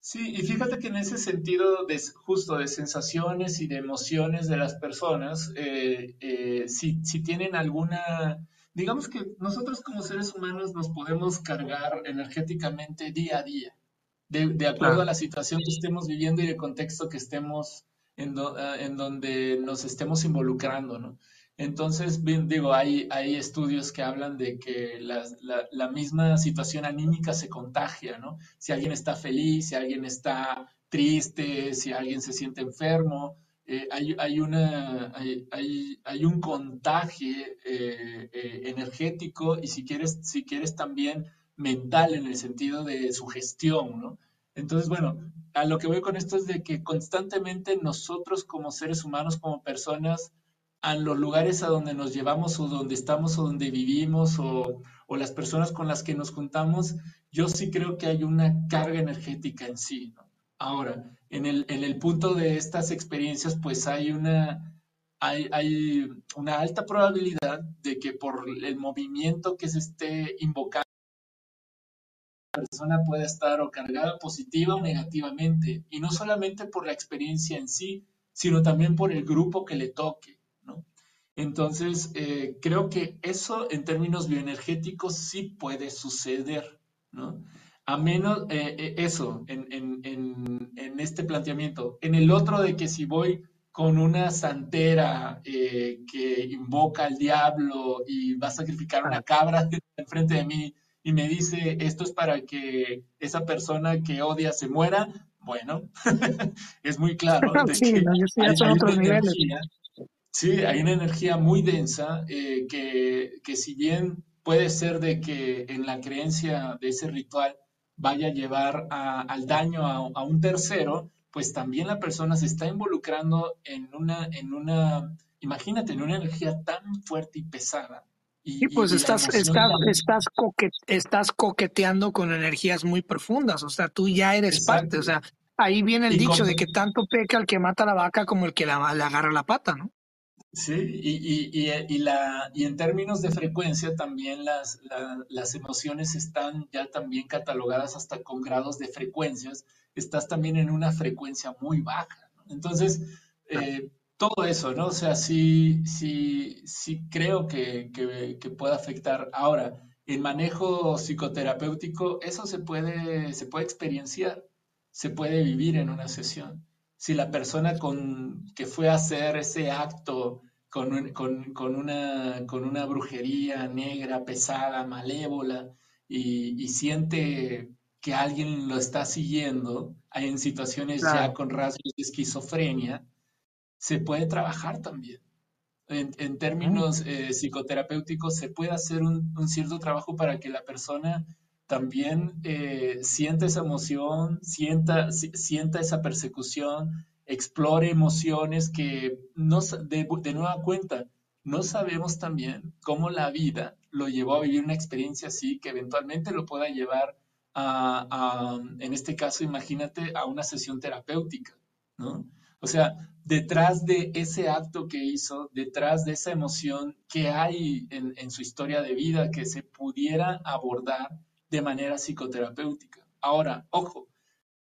Sí, y fíjate que en ese sentido, de, justo de sensaciones y de emociones de las personas, eh, eh, si, si tienen alguna, digamos que nosotros como seres humanos nos podemos cargar energéticamente día a día, de, acuerdo a la situación que estemos viviendo y el contexto que estemos, en, ah, en donde nos estemos involucrando, ¿no? Entonces, digo, hay, hay estudios que hablan de que la, la, misma situación anímica se contagia, ¿no? Si alguien está feliz, si alguien está triste, si alguien se siente enfermo, eh, hay, hay, una, hay, hay, un contagio eh, eh, energético y si quieres, si quieres también mental en el sentido de sugestión, ¿no? Entonces, bueno, a lo que voy con esto es de que constantemente nosotros como seres humanos, como personas, a los lugares a donde nos llevamos o donde estamos o donde vivimos o, las personas con las que nos juntamos, yo sí creo que hay una carga energética en sí. Ahora, en el, en el punto de estas experiencias, pues hay una, hay, hay una alta probabilidad de que por el movimiento que se esté invocando, la persona pueda estar o cargada positiva o negativamente, y no solamente por la experiencia en sí, sino también por el grupo que le toque. Entonces, eh, creo que eso en términos bioenergéticos sí puede suceder, ¿no? A menos, eh, eh, eso, en, este planteamiento. En el otro de que si voy con una santera que invoca al diablo y va a sacrificar una cabra enfrente de mí y me dice, esto es para que esa persona que odia se muera, bueno, es muy claro. sí, que son otros niveles. Sí, hay una energía muy densa eh, que, si bien puede ser de que en la creencia de ese ritual vaya a llevar al daño a, un tercero, pues también la persona se está involucrando en una, en una, imagínate, en una energía tan fuerte y pesada. Y, pues estás, estás, estás, estás coqueteando con energías muy profundas, o sea, tú ya eres parte, o sea, ahí viene el dicho de que tanto peca el que mata la vaca como el que la, le agarra la pata, ¿no? Sí, y, y, y, la, y en términos de frecuencia también las, las emociones están ya también catalogadas hasta con grados de frecuencias. Estás también en una frecuencia muy baja. Entonces, eh, todo eso, ¿no? O sea, sí, sí, sí creo que, que, que puede afectar. Ahora, el manejo psicoterapéutico, eso se puede, se puede experienciar, se puede vivir en una sesión si la persona con, que fue a hacer ese acto con, con, una, con una brujería negra, pesada, malévola, y, siente que alguien lo está siguiendo en situaciones ya con rasgos de esquizofrenia, se puede trabajar también. En, términos eh, psicoterapéuticos, se puede hacer un, un, cierto trabajo para que la persona también eh, sienta esa emoción, sienta, sienta esa persecución, explore emociones que no, de, de nueva cuenta, no sabemos también cómo la vida lo llevó a vivir una experiencia así que eventualmente lo pueda llevar a, en este caso, imagínate, a una sesión terapéutica, ¿no? O sea, detrás de ese acto que hizo, detrás de esa emoción que hay en, en su historia de vida que se pudiera abordar de manera psicoterapéutica. Ahora, ojo,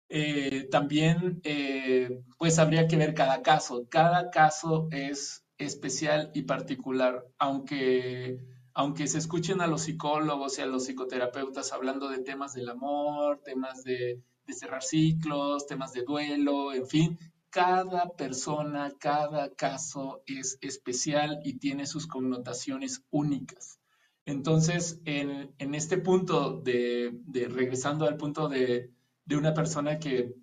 eh, también eh, pues habría que ver cada caso. Cada caso es especial y particular, aunque, aunque se escuchen a los psicólogos y a los psicoterapeutas hablando de temas del amor, temas de, de cerrar ciclos, temas de duelo, en fin, cada persona, cada caso es especial y tiene sus connotaciones únicas. Entonces, en, este punto de, regresando al punto de, una persona que,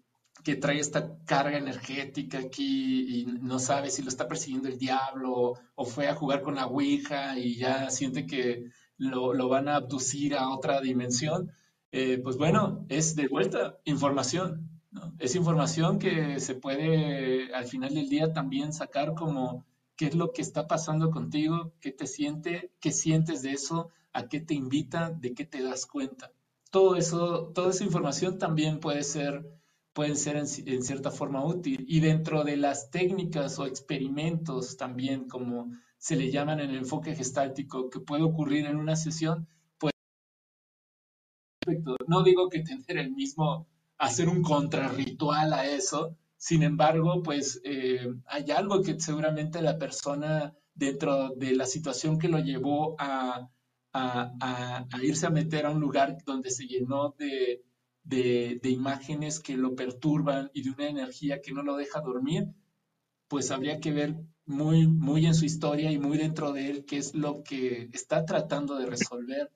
trae esta carga energética aquí y no sabe si lo está persiguiendo el diablo o fue a jugar con la Ouija y ya siente que lo, van a abducir a otra dimensión, eh, pues bueno, es de vuelta información. Es información que se puede al final del día también sacar como qué es lo que está pasando contigo, qué te siente, qué sientes de eso, a qué te invita, de qué te das cuenta. todo eso, toda esa información también puede ser, pueden ser en, cierta forma útil. Y dentro de las técnicas o experimentos también, como se le llaman en el enfoque gestáltico, que puede ocurrir en una sesión, pues no digo que tener el mismo, hacer un contrarritual a eso, sin embargo, pues eh, hay algo que seguramente la persona dentro de la situación que lo llevó a, a, irse a meter a un lugar donde se llenó de, imágenes que lo perturban y de una energía que no lo deja dormir, pues habría que ver muy, muy en su historia y muy dentro de él qué es lo que está tratando de resolver,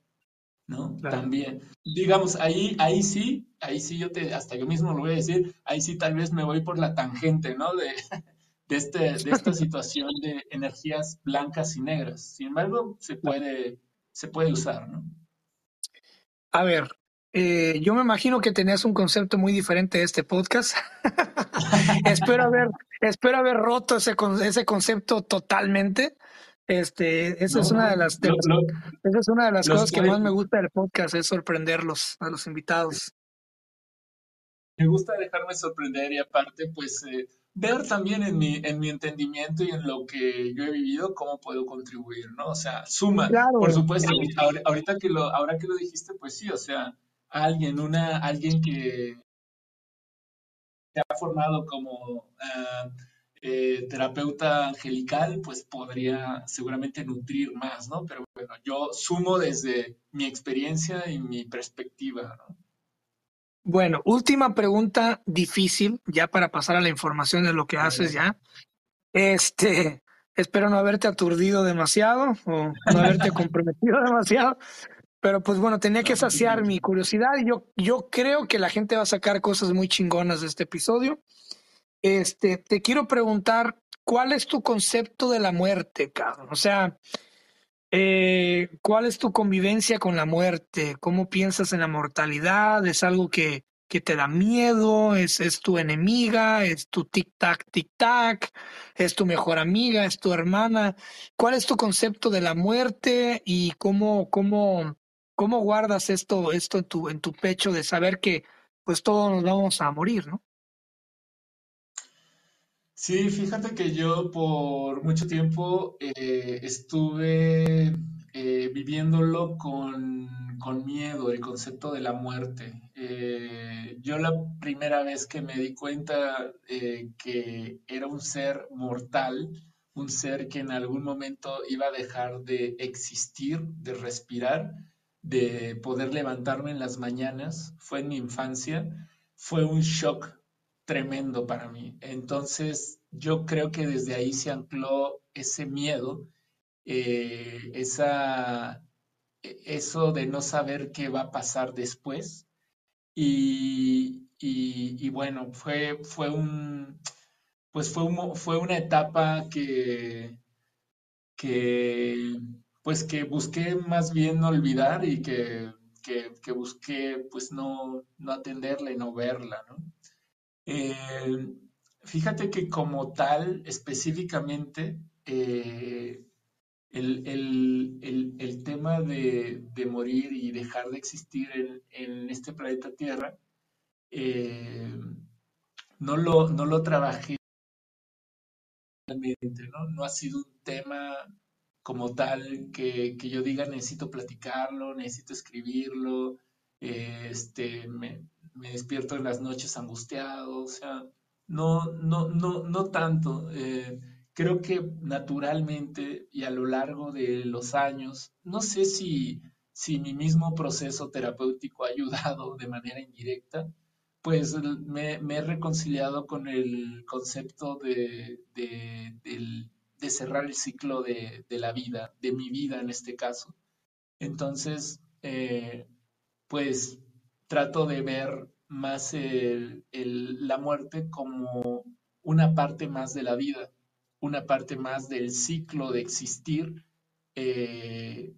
¿no? También, digamos, ahí, ahí sí, ahí sí yo te, hasta yo mismo lo voy a decir, ahí sí tal vez me voy por la tangente, ¿no? De, de, este, de esta situación de energías blancas y negras. Sin embargo, se puede, se puede usar, ¿no? A ver, eh, yo me imagino que tenías un concepto muy diferente de este podcast. espero haber, espero haber roto ese, ese concepto totalmente. Este, esa es una de las, esa es una de las cosas que más me gusta del podcast, es sorprenderlos a los invitados. Me gusta dejarme sorprender y aparte, pues, eh, ver también en mi, en mi entendimiento y en lo que yo he vivido cómo puedo contribuir, ¿no? O sea, suma, por supuesto, ahorita que lo, ahora que lo dijiste, pues sí, o sea, alguien, una, alguien que se ha formado como ah, eh, terapeuta angelical, pues podría seguramente nutrir más, ¿no? Pero bueno, yo sumo desde mi experiencia y mi perspectiva, ¿no? Bueno, última pregunta difícil, ya para pasar a la información de lo que haces ya. Este, espero no haberte aturdido demasiado o no haberte comprometido demasiado, pero pues bueno, tenía que saciar mi curiosidad y yo, yo creo que la gente va a sacar cosas muy chingonas de este episodio. Este, te quiero preguntar, ¿cuál es tu concepto de la muerte, cabrón? O sea, eh, ¿Cuál es tu convivencia con la muerte? ¿Cómo piensas en la mortalidad? ¿Es algo que, que te da miedo? ¿Es, ¿Es tu enemiga? ¿Es tu tic-tac, tic-tac? ¿Es tu mejor amiga? ¿Es tu hermana? ¿Cuál es tu concepto de la muerte y cómo, cómo, cómo guardas esto, esto en, tu, en tu pecho de saber que pues todos nos vamos a morir, ¿no? Sí, fíjate que yo por mucho tiempo eh, estuve eh, viviéndolo con, miedo, el concepto de la muerte. Eh, yo la primera vez que me di cuenta que era un ser mortal, un ser que en algún momento iba a dejar de existir, de respirar, de poder levantarme en las mañanas, fue en mi infancia, fue un shock tremendo para mí. Entonces, yo creo que desde ahí se ancló ese miedo, eh, esa, e, eso de no saber qué va a pasar después. Y, bueno, fue, fue un, pues fue, fue una etapa que, que, pues que busqué más bien olvidar y que, que, busqué pues no, no atenderla y no verla, ¿no? Eh, fíjate que como tal, específicamente, eh, el, tema de, morir y dejar de existir en, este planeta Tierra, eh, no, lo, no lo trabajé ¿no? no ha sido un tema como tal que, yo diga necesito platicarlo, necesito escribirlo, este, me despierto en las noches angustiado, o sea, no, no, no, no tanto. Eh, creo que naturalmente y a lo largo de los años, no sé si, si mi mismo proceso terapéutico ha ayudado de manera indirecta, pues me, he reconciliado con el concepto de, de, cerrar el ciclo de, la vida, de mi vida en este caso. Entonces, eh, pues trato de ver más la muerte como una parte más de la vida, una parte más del ciclo de existir, eh,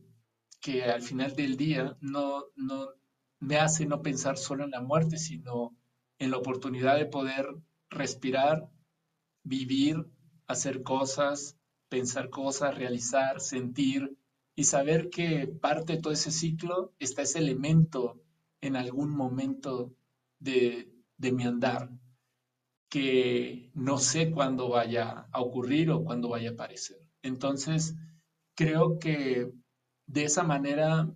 que al final del día no, no me hace no pensar solo en la muerte, sino en la oportunidad de poder respirar, vivir, hacer cosas, pensar cosas, realizar, sentir y saber que parte de todo ese ciclo está ese elemento en algún momento de, de mi andar que no sé cuándo vaya a ocurrir o cuándo vaya a aparecer. Entonces, creo que de esa manera,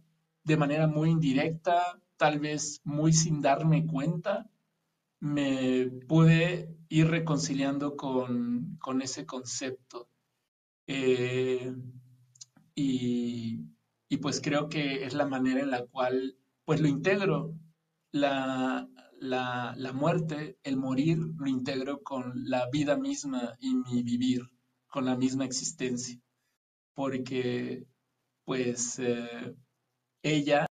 de manera muy indirecta, tal vez muy sin darme cuenta, me pude ir reconciliando con, ese concepto. Eh, y, y, pues creo que es la manera en la cual pues lo integro. La, la, la, muerte, el morir, lo integro con la vida misma y mi vivir, con la misma existencia. Porque pues eh, ella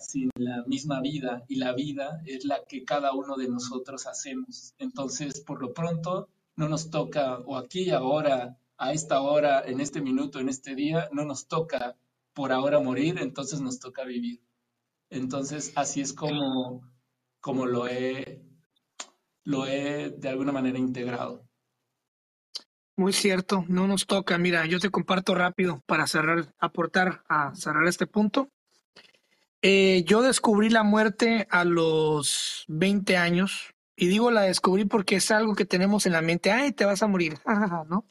sin la misma vida y la vida es la que cada uno de nosotros hacemos. Entonces, por lo pronto, no nos toca, o aquí, ahora, a esta hora, en este minuto, en este día, no nos toca por ahora morir, entonces nos toca vivir. Entonces, así es como, como lo, he, lo he de alguna manera integrado. Muy cierto, no nos toca. Mira, yo te comparto rápido para cerrar, aportar a cerrar este punto. Eh, yo descubrí la muerte a los 20 años y digo la descubrí porque es algo que tenemos en la mente. Ay, te vas a morir, ¿no?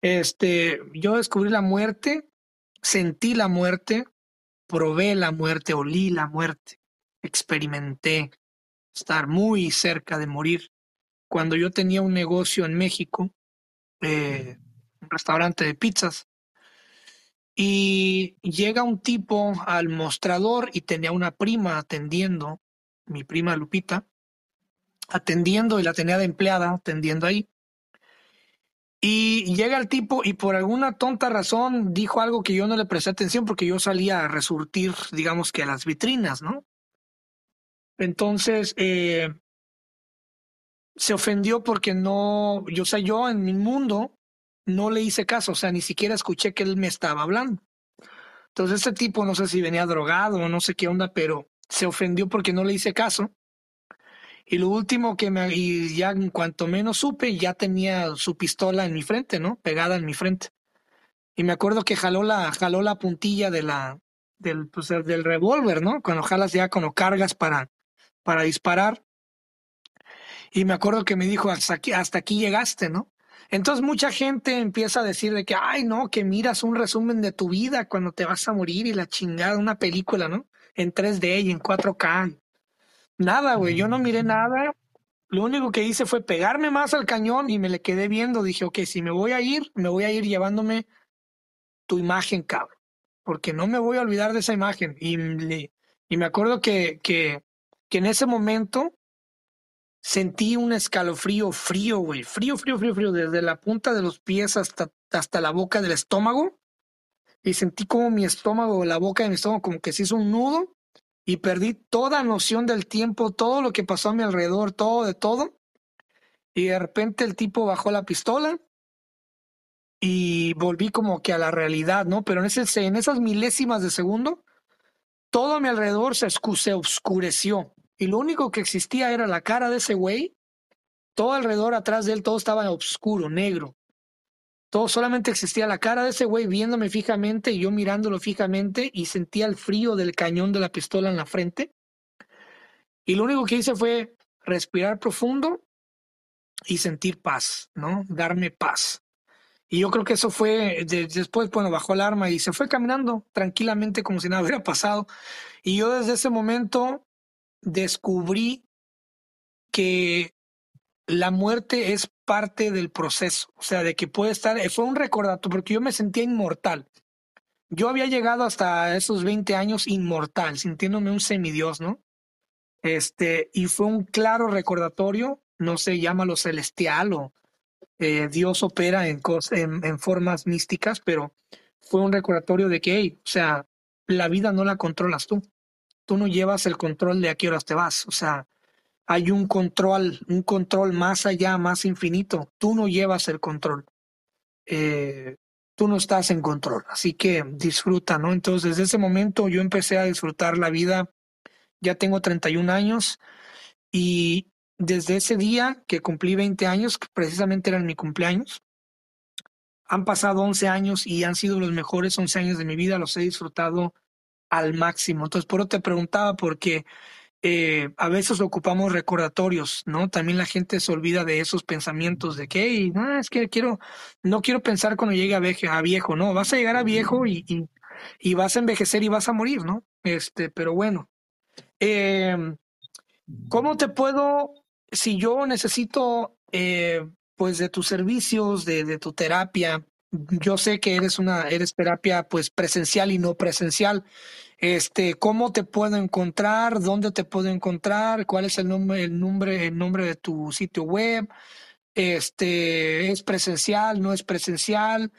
Este, yo descubrí la muerte, sentí la muerte, probé la muerte, olí la muerte, experimenté estar muy cerca de morir. Cuando yo tenía un negocio en México, eh, un restaurante de pizzas, y llega un tipo al mostrador y tenía una prima atendiendo, mi prima Lupita, atendiendo y la tenía de empleada atendiendo ahí. Y llega el tipo y por alguna tonta razón dijo algo que yo no le presté atención porque yo salía a resurtir, digamos que a las vitrinas, ¿no? Entonces, eh, se ofendió porque no, yo sé, yo en mi mundo no le hice caso, o sea, ni siquiera escuché que él me estaba hablando. Entonces este tipo, no sé si venía drogado o no sé qué onda, pero se ofendió porque no le hice caso. Y lo último que me, y ya en cuanto menos supe, ya tenía su pistola en mi frente, ¿no? Pegada en mi frente. Y me acuerdo que jaló la, jaló la puntilla de la, del, pues, del revólver, ¿no? Cuando jalas ya, cuando cargas para, para disparar. Y me acuerdo que me dijo, hasta aquí, hasta aquí llegaste, ¿no? Entonces mucha gente empieza a decir de que, ay, no, que miras un resumen de tu vida cuando te vas a morir y la chingada, una película, ¿no? En 3D y en 4K. Nada, güey, yo no miré nada. Lo único que hice fue pegarme más al cañón y me le quedé viendo. Dije, ok, si me voy a ir, me voy a ir llevándome tu imagen, cabrón. Porque no me voy a olvidar de esa imagen. Y, y me acuerdo que, que, que en ese momento sentí un escalofrío frío, güey, frío, frío, frío, frío, desde la punta de los pies hasta, hasta la boca del estómago. Y sentí como mi estómago, la boca de mi estómago, como que se hizo un nudo y perdí toda noción del tiempo, todo lo que pasó a mi alrededor, todo de todo. Y de repente el tipo bajó la pistola y volví como que a la realidad, ¿no? Pero en, esas milésimas de segundo, todo a mi alrededor se, se oscureció y lo único que existía era la cara de ese güey. Todo alrededor atrás de él, todo estaba oscuro, negro. Todo solamente existía la cara de ese güey viéndome fijamente y yo mirándolo fijamente y sentía el frío del cañón de la pistola en la frente. Y lo único que hice fue respirar profundo y sentir paz, ¿no? Darme paz. Y yo creo que eso fue, después, bueno, bajó el arma y se fue caminando tranquilamente como si nada hubiera pasado. Y yo desde ese momento descubrí que la muerte es parte del proceso, o sea, de que puede estar, eh, fue un recordatorio, porque yo me sentía inmortal. Yo había llegado hasta esos 20 años inmortal, sintiéndome un semidios, ¿no? Este, y fue un claro recordatorio, no sé, llámalo celestial o eh, Dios opera en, en, en, formas místicas, pero fue un recordatorio de que, o sea, la vida no la controlas tú tú no llevas el control de a qué horas te vas. O sea, hay un control, un control más allá, más infinito. Tú no llevas el control. Eh, tú no estás en control. Así que disfruta, ¿no? Entonces, desde ese momento yo empecé a disfrutar la vida. Ya tengo 31 años y desde ese día que cumplí 20 años, que precisamente eran mi cumpleaños, han pasado 11 años y han sido los mejores 11 años de mi vida. Los he disfrutado al máximo. Entonces, por eso te preguntaba, porque eh, a veces ocupamos recordatorios, ¿no? También la gente se olvida de esos pensamientos de que, no, es que quiero, no quiero pensar cuando llegue a viejo, a viejo, ¿no? Vas a llegar a viejo y, y, vas a envejecer y vas a morir, ¿no? Este, pero bueno. Em, ¿Cómo te puedo, si yo necesito, eh, pues, de tus servicios, de, de tu terapia, yo sé que eres una, eres terapia pues presencial y no presencial. Este, ¿cómo te puedo encontrar? ¿Dónde te puedo encontrar? ¿Cuál es el nombre, el nombre, el nombre de tu sitio web? Este, ¿es presencial? ¿No es presencial?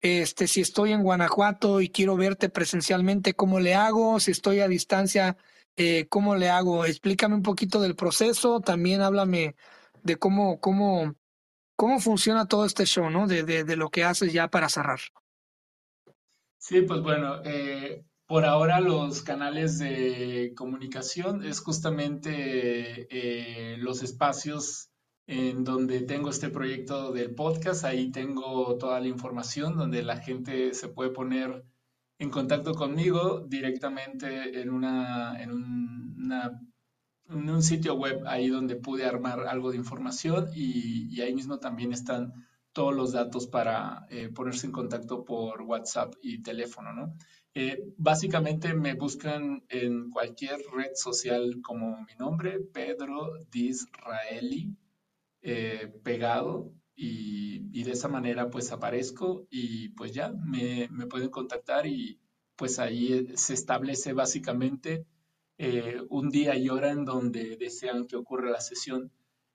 Este, si estoy en Guanajuato y quiero verte presencialmente, ¿cómo le hago? Si estoy a distancia, eh, ¿cómo le hago? Explícame un poquito del proceso. También háblame de cómo, cómo, cómo funciona todo este show, ¿no? De, de, de lo que haces ya para cerrar. Sí, pues bueno, eh, por ahora los canales de comunicación es justamente eh, los espacios en donde tengo este proyecto del podcast. Ahí tengo toda la información donde la gente se puede poner en contacto conmigo directamente en, una, en, un sitio web ahí donde pude armar algo de información y, ahí mismo también están todos los datos para eh, ponerse en contacto por WhatsApp y teléfono, ¿no? Eh, básicamente me buscan en cualquier red social como mi nombre, Pedro Disraeli, eh, pegado, y, de esa manera pues aparezco y pues ya me, pueden contactar y pues ahí se establece básicamente eh, un día y hora en donde desean que ocurra la sesión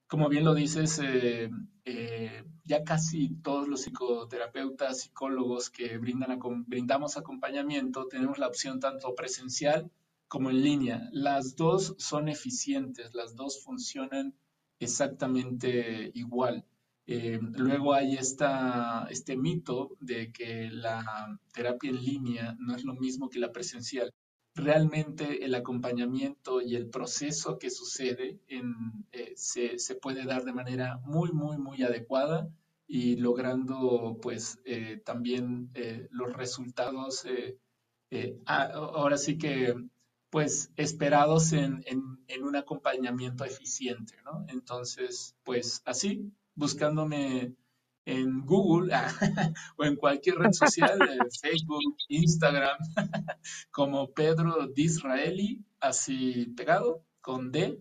como bien lo dices, eh, eh, ya casi todos los psicoterapeutas, psicólogos que brindan, brindamos acompañamiento, tenemos la opción tanto presencial como en línea. Las dos son eficientes, las dos funcionan exactamente igual. Eh, luego hay esta, este mito de que la terapia en línea no es lo mismo que la presencial realmente el acompañamiento y el proceso que sucede eh, se, puede dar de manera muy, muy, muy adecuada y logrando pues eh, también eh, los resultados ahora sí que pues esperados en, en, un acompañamiento eficiente, ¿no? Entonces, pues así, buscándome en Google o en cualquier red social, Facebook, Instagram, como Pedro Disraeli, así pegado, con D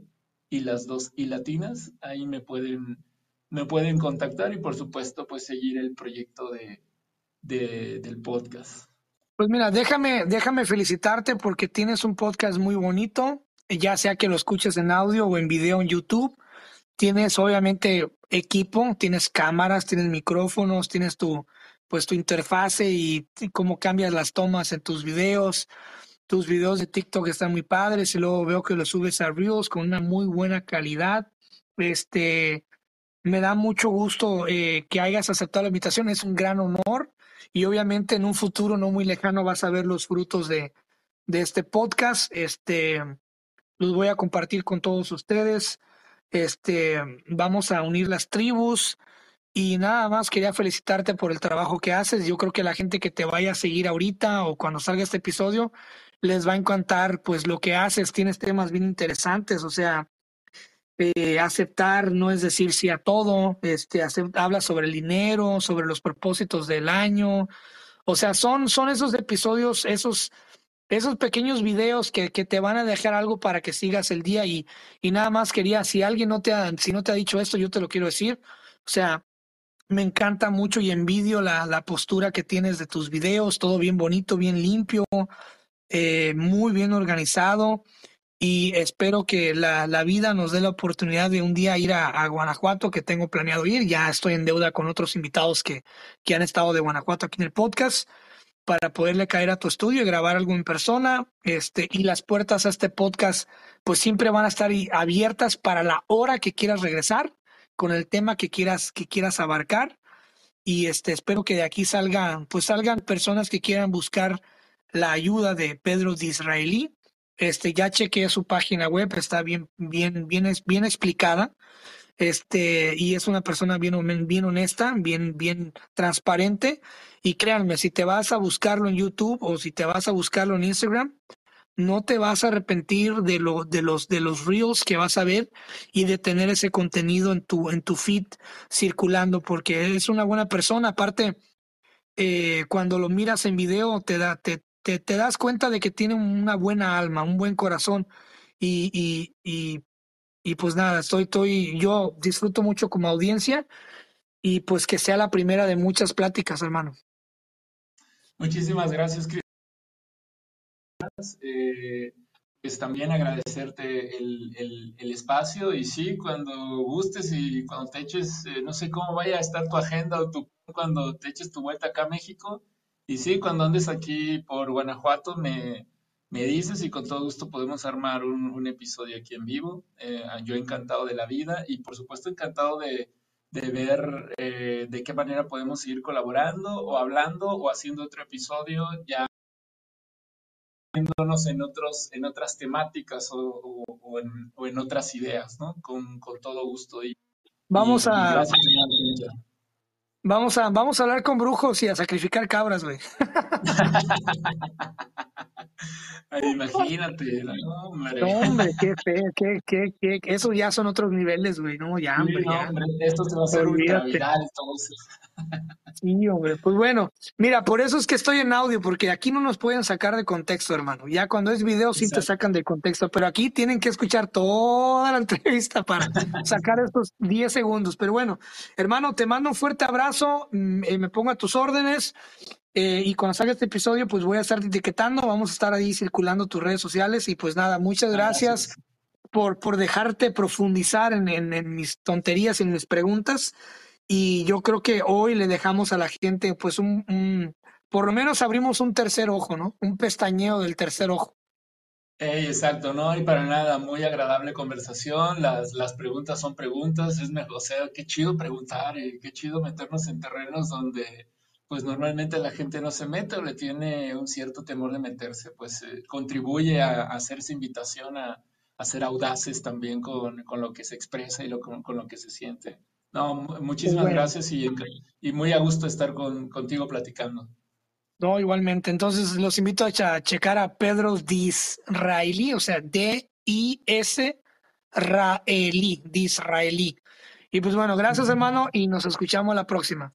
y las dos y latinas. Ahí me pueden, me pueden contactar y por supuesto pues seguir el proyecto de, del podcast. Pues mira, déjame, déjame felicitarte porque tienes un podcast muy bonito, ya sea que lo escuches en audio o en video en YouTube. Tienes obviamente equipo, tienes cámaras, tienes micrófonos, tienes tu, pues tu interfase y, cómo cambias las tomas en tus videos. Tus videos de TikTok están muy padres y luego veo que los subes a Reels con una muy buena calidad. Este, me da mucho gusto eh, que hayas aceptado la invitación, es un gran honor y obviamente en un futuro no muy lejano vas a ver los frutos de, de este podcast. Este, los voy a compartir con todos ustedes. Este, vamos a unir las tribus y nada más quería felicitarte por el trabajo que haces. Yo creo que la gente que te vaya a seguir ahorita o cuando salga este episodio les va a encantar pues lo que haces. Tienes temas bien interesantes, o sea, eh, aceptar no es decir sí a todo, este, habla sobre el dinero, sobre los propósitos del año, o sea, son, son esos episodios, esos esos pequeños videos que, te van a dejar algo para que sigas el día y, y nada más quería, si alguien no te ha, si no te ha dicho esto, yo te lo quiero decir. O sea, me encanta mucho y envidio la, postura que tienes de tus videos, todo bien bonito, bien limpio, eh, muy bien organizado y espero que la, la, vida nos dé la oportunidad de un día ir a, a, Guanajuato, que tengo planeado ir. Ya estoy en deuda con otros invitados que, que han estado de Guanajuato aquí en el podcast para poderle caer a tu estudio y grabar algo en persona. Este, y las puertas a este podcast, pues siempre van a estar abiertas para la hora que quieras regresar, con el tema que quieras, que quieras abarcar. Y este, espero que de aquí salgan, pues salgan personas que quieran buscar la ayuda de Pedro Disraeli. Este, ya chequeé su página web, está bien, bien, bien, bien explicada. Este, y es una persona bien, bien honesta, bien, bien transparente. Y créanme, si te vas a buscarlo en YouTube o si te vas a buscarlo en Instagram, no te vas a arrepentir de lo, de los, de los reels que vas a ver y de tener ese contenido en tu, en tu feed circulando, porque es una buena persona. Aparte, eh, cuando lo miras en video, te da, te, te, te, das cuenta de que tiene una buena alma, un buen corazón. Y, y, y, y pues nada, estoy, estoy, yo disfruto mucho como audiencia y pues que sea la primera de muchas pláticas, hermano. Muchísimas gracias, Cris. Eh, pues también agradecerte el, el, el, espacio y sí, cuando gustes y cuando te eches, eh, no sé cómo vaya a estar tu agenda o tu, cuando te eches tu vuelta acá a México. Y sí, cuando andes aquí por Guanajuato, me, me dices y con todo gusto podemos armar un, un episodio aquí en vivo. Eh, yo encantado de la vida y por supuesto encantado de, de ver eh, de qué manera podemos seguir colaborando o hablando o haciendo otro episodio ya en otros en otras temáticas o, o, o, en, o en, otras ideas, ¿no? Con, con todo gusto. Y, vamos y, a... Y vamos a vamos a hablar con brujos y a sacrificar cabras, güey. Imagínate, no, hombre. No, hombre, qué feo, qué, qué, qué, eso ya son otros niveles, güey, no, ya, hombre, sí, no, ya. Hombre, esto se va a hacer ultra viral, entonces. Sí, hombre, pues bueno, mira, por eso es que estoy en audio, porque aquí no nos pueden sacar de contexto, hermano. Ya cuando es video sí Exacto. te sacan de contexto, pero aquí tienen que escuchar toda la entrevista para sacar estos 10 segundos. Pero bueno, hermano, te mando un fuerte abrazo, me pongo a tus órdenes. Eh, y cuando salga este episodio, pues voy a estar etiquetando, vamos a estar ahí circulando tus redes sociales. Y pues nada, muchas gracias, gracias. Por, por dejarte profundizar en, en, en mis tonterías, en mis preguntas y yo creo que hoy le dejamos a la gente pues un, un, por lo menos abrimos un tercer ojo, ¿no? Un pestañeo del tercer ojo. Hey, exacto, no, y para nada, muy agradable conversación, las, las preguntas son preguntas, es mejor, o sea, qué chido preguntar y qué chido meternos en terrenos donde pues normalmente la gente no se mete o le tiene un cierto temor de meterse, pues eh, contribuye a, a, hacerse invitación a, a, ser audaces también con, con, lo que se expresa y lo, con, con lo que se siente. No, muchísimas bueno. gracias y, y, muy a gusto estar con, contigo platicando. No, igualmente. Entonces los invito a checar a Pedro Disraeli, o sea, D-I-S Raeli, Disraeli. Y pues bueno, gracias hermano y nos escuchamos la próxima.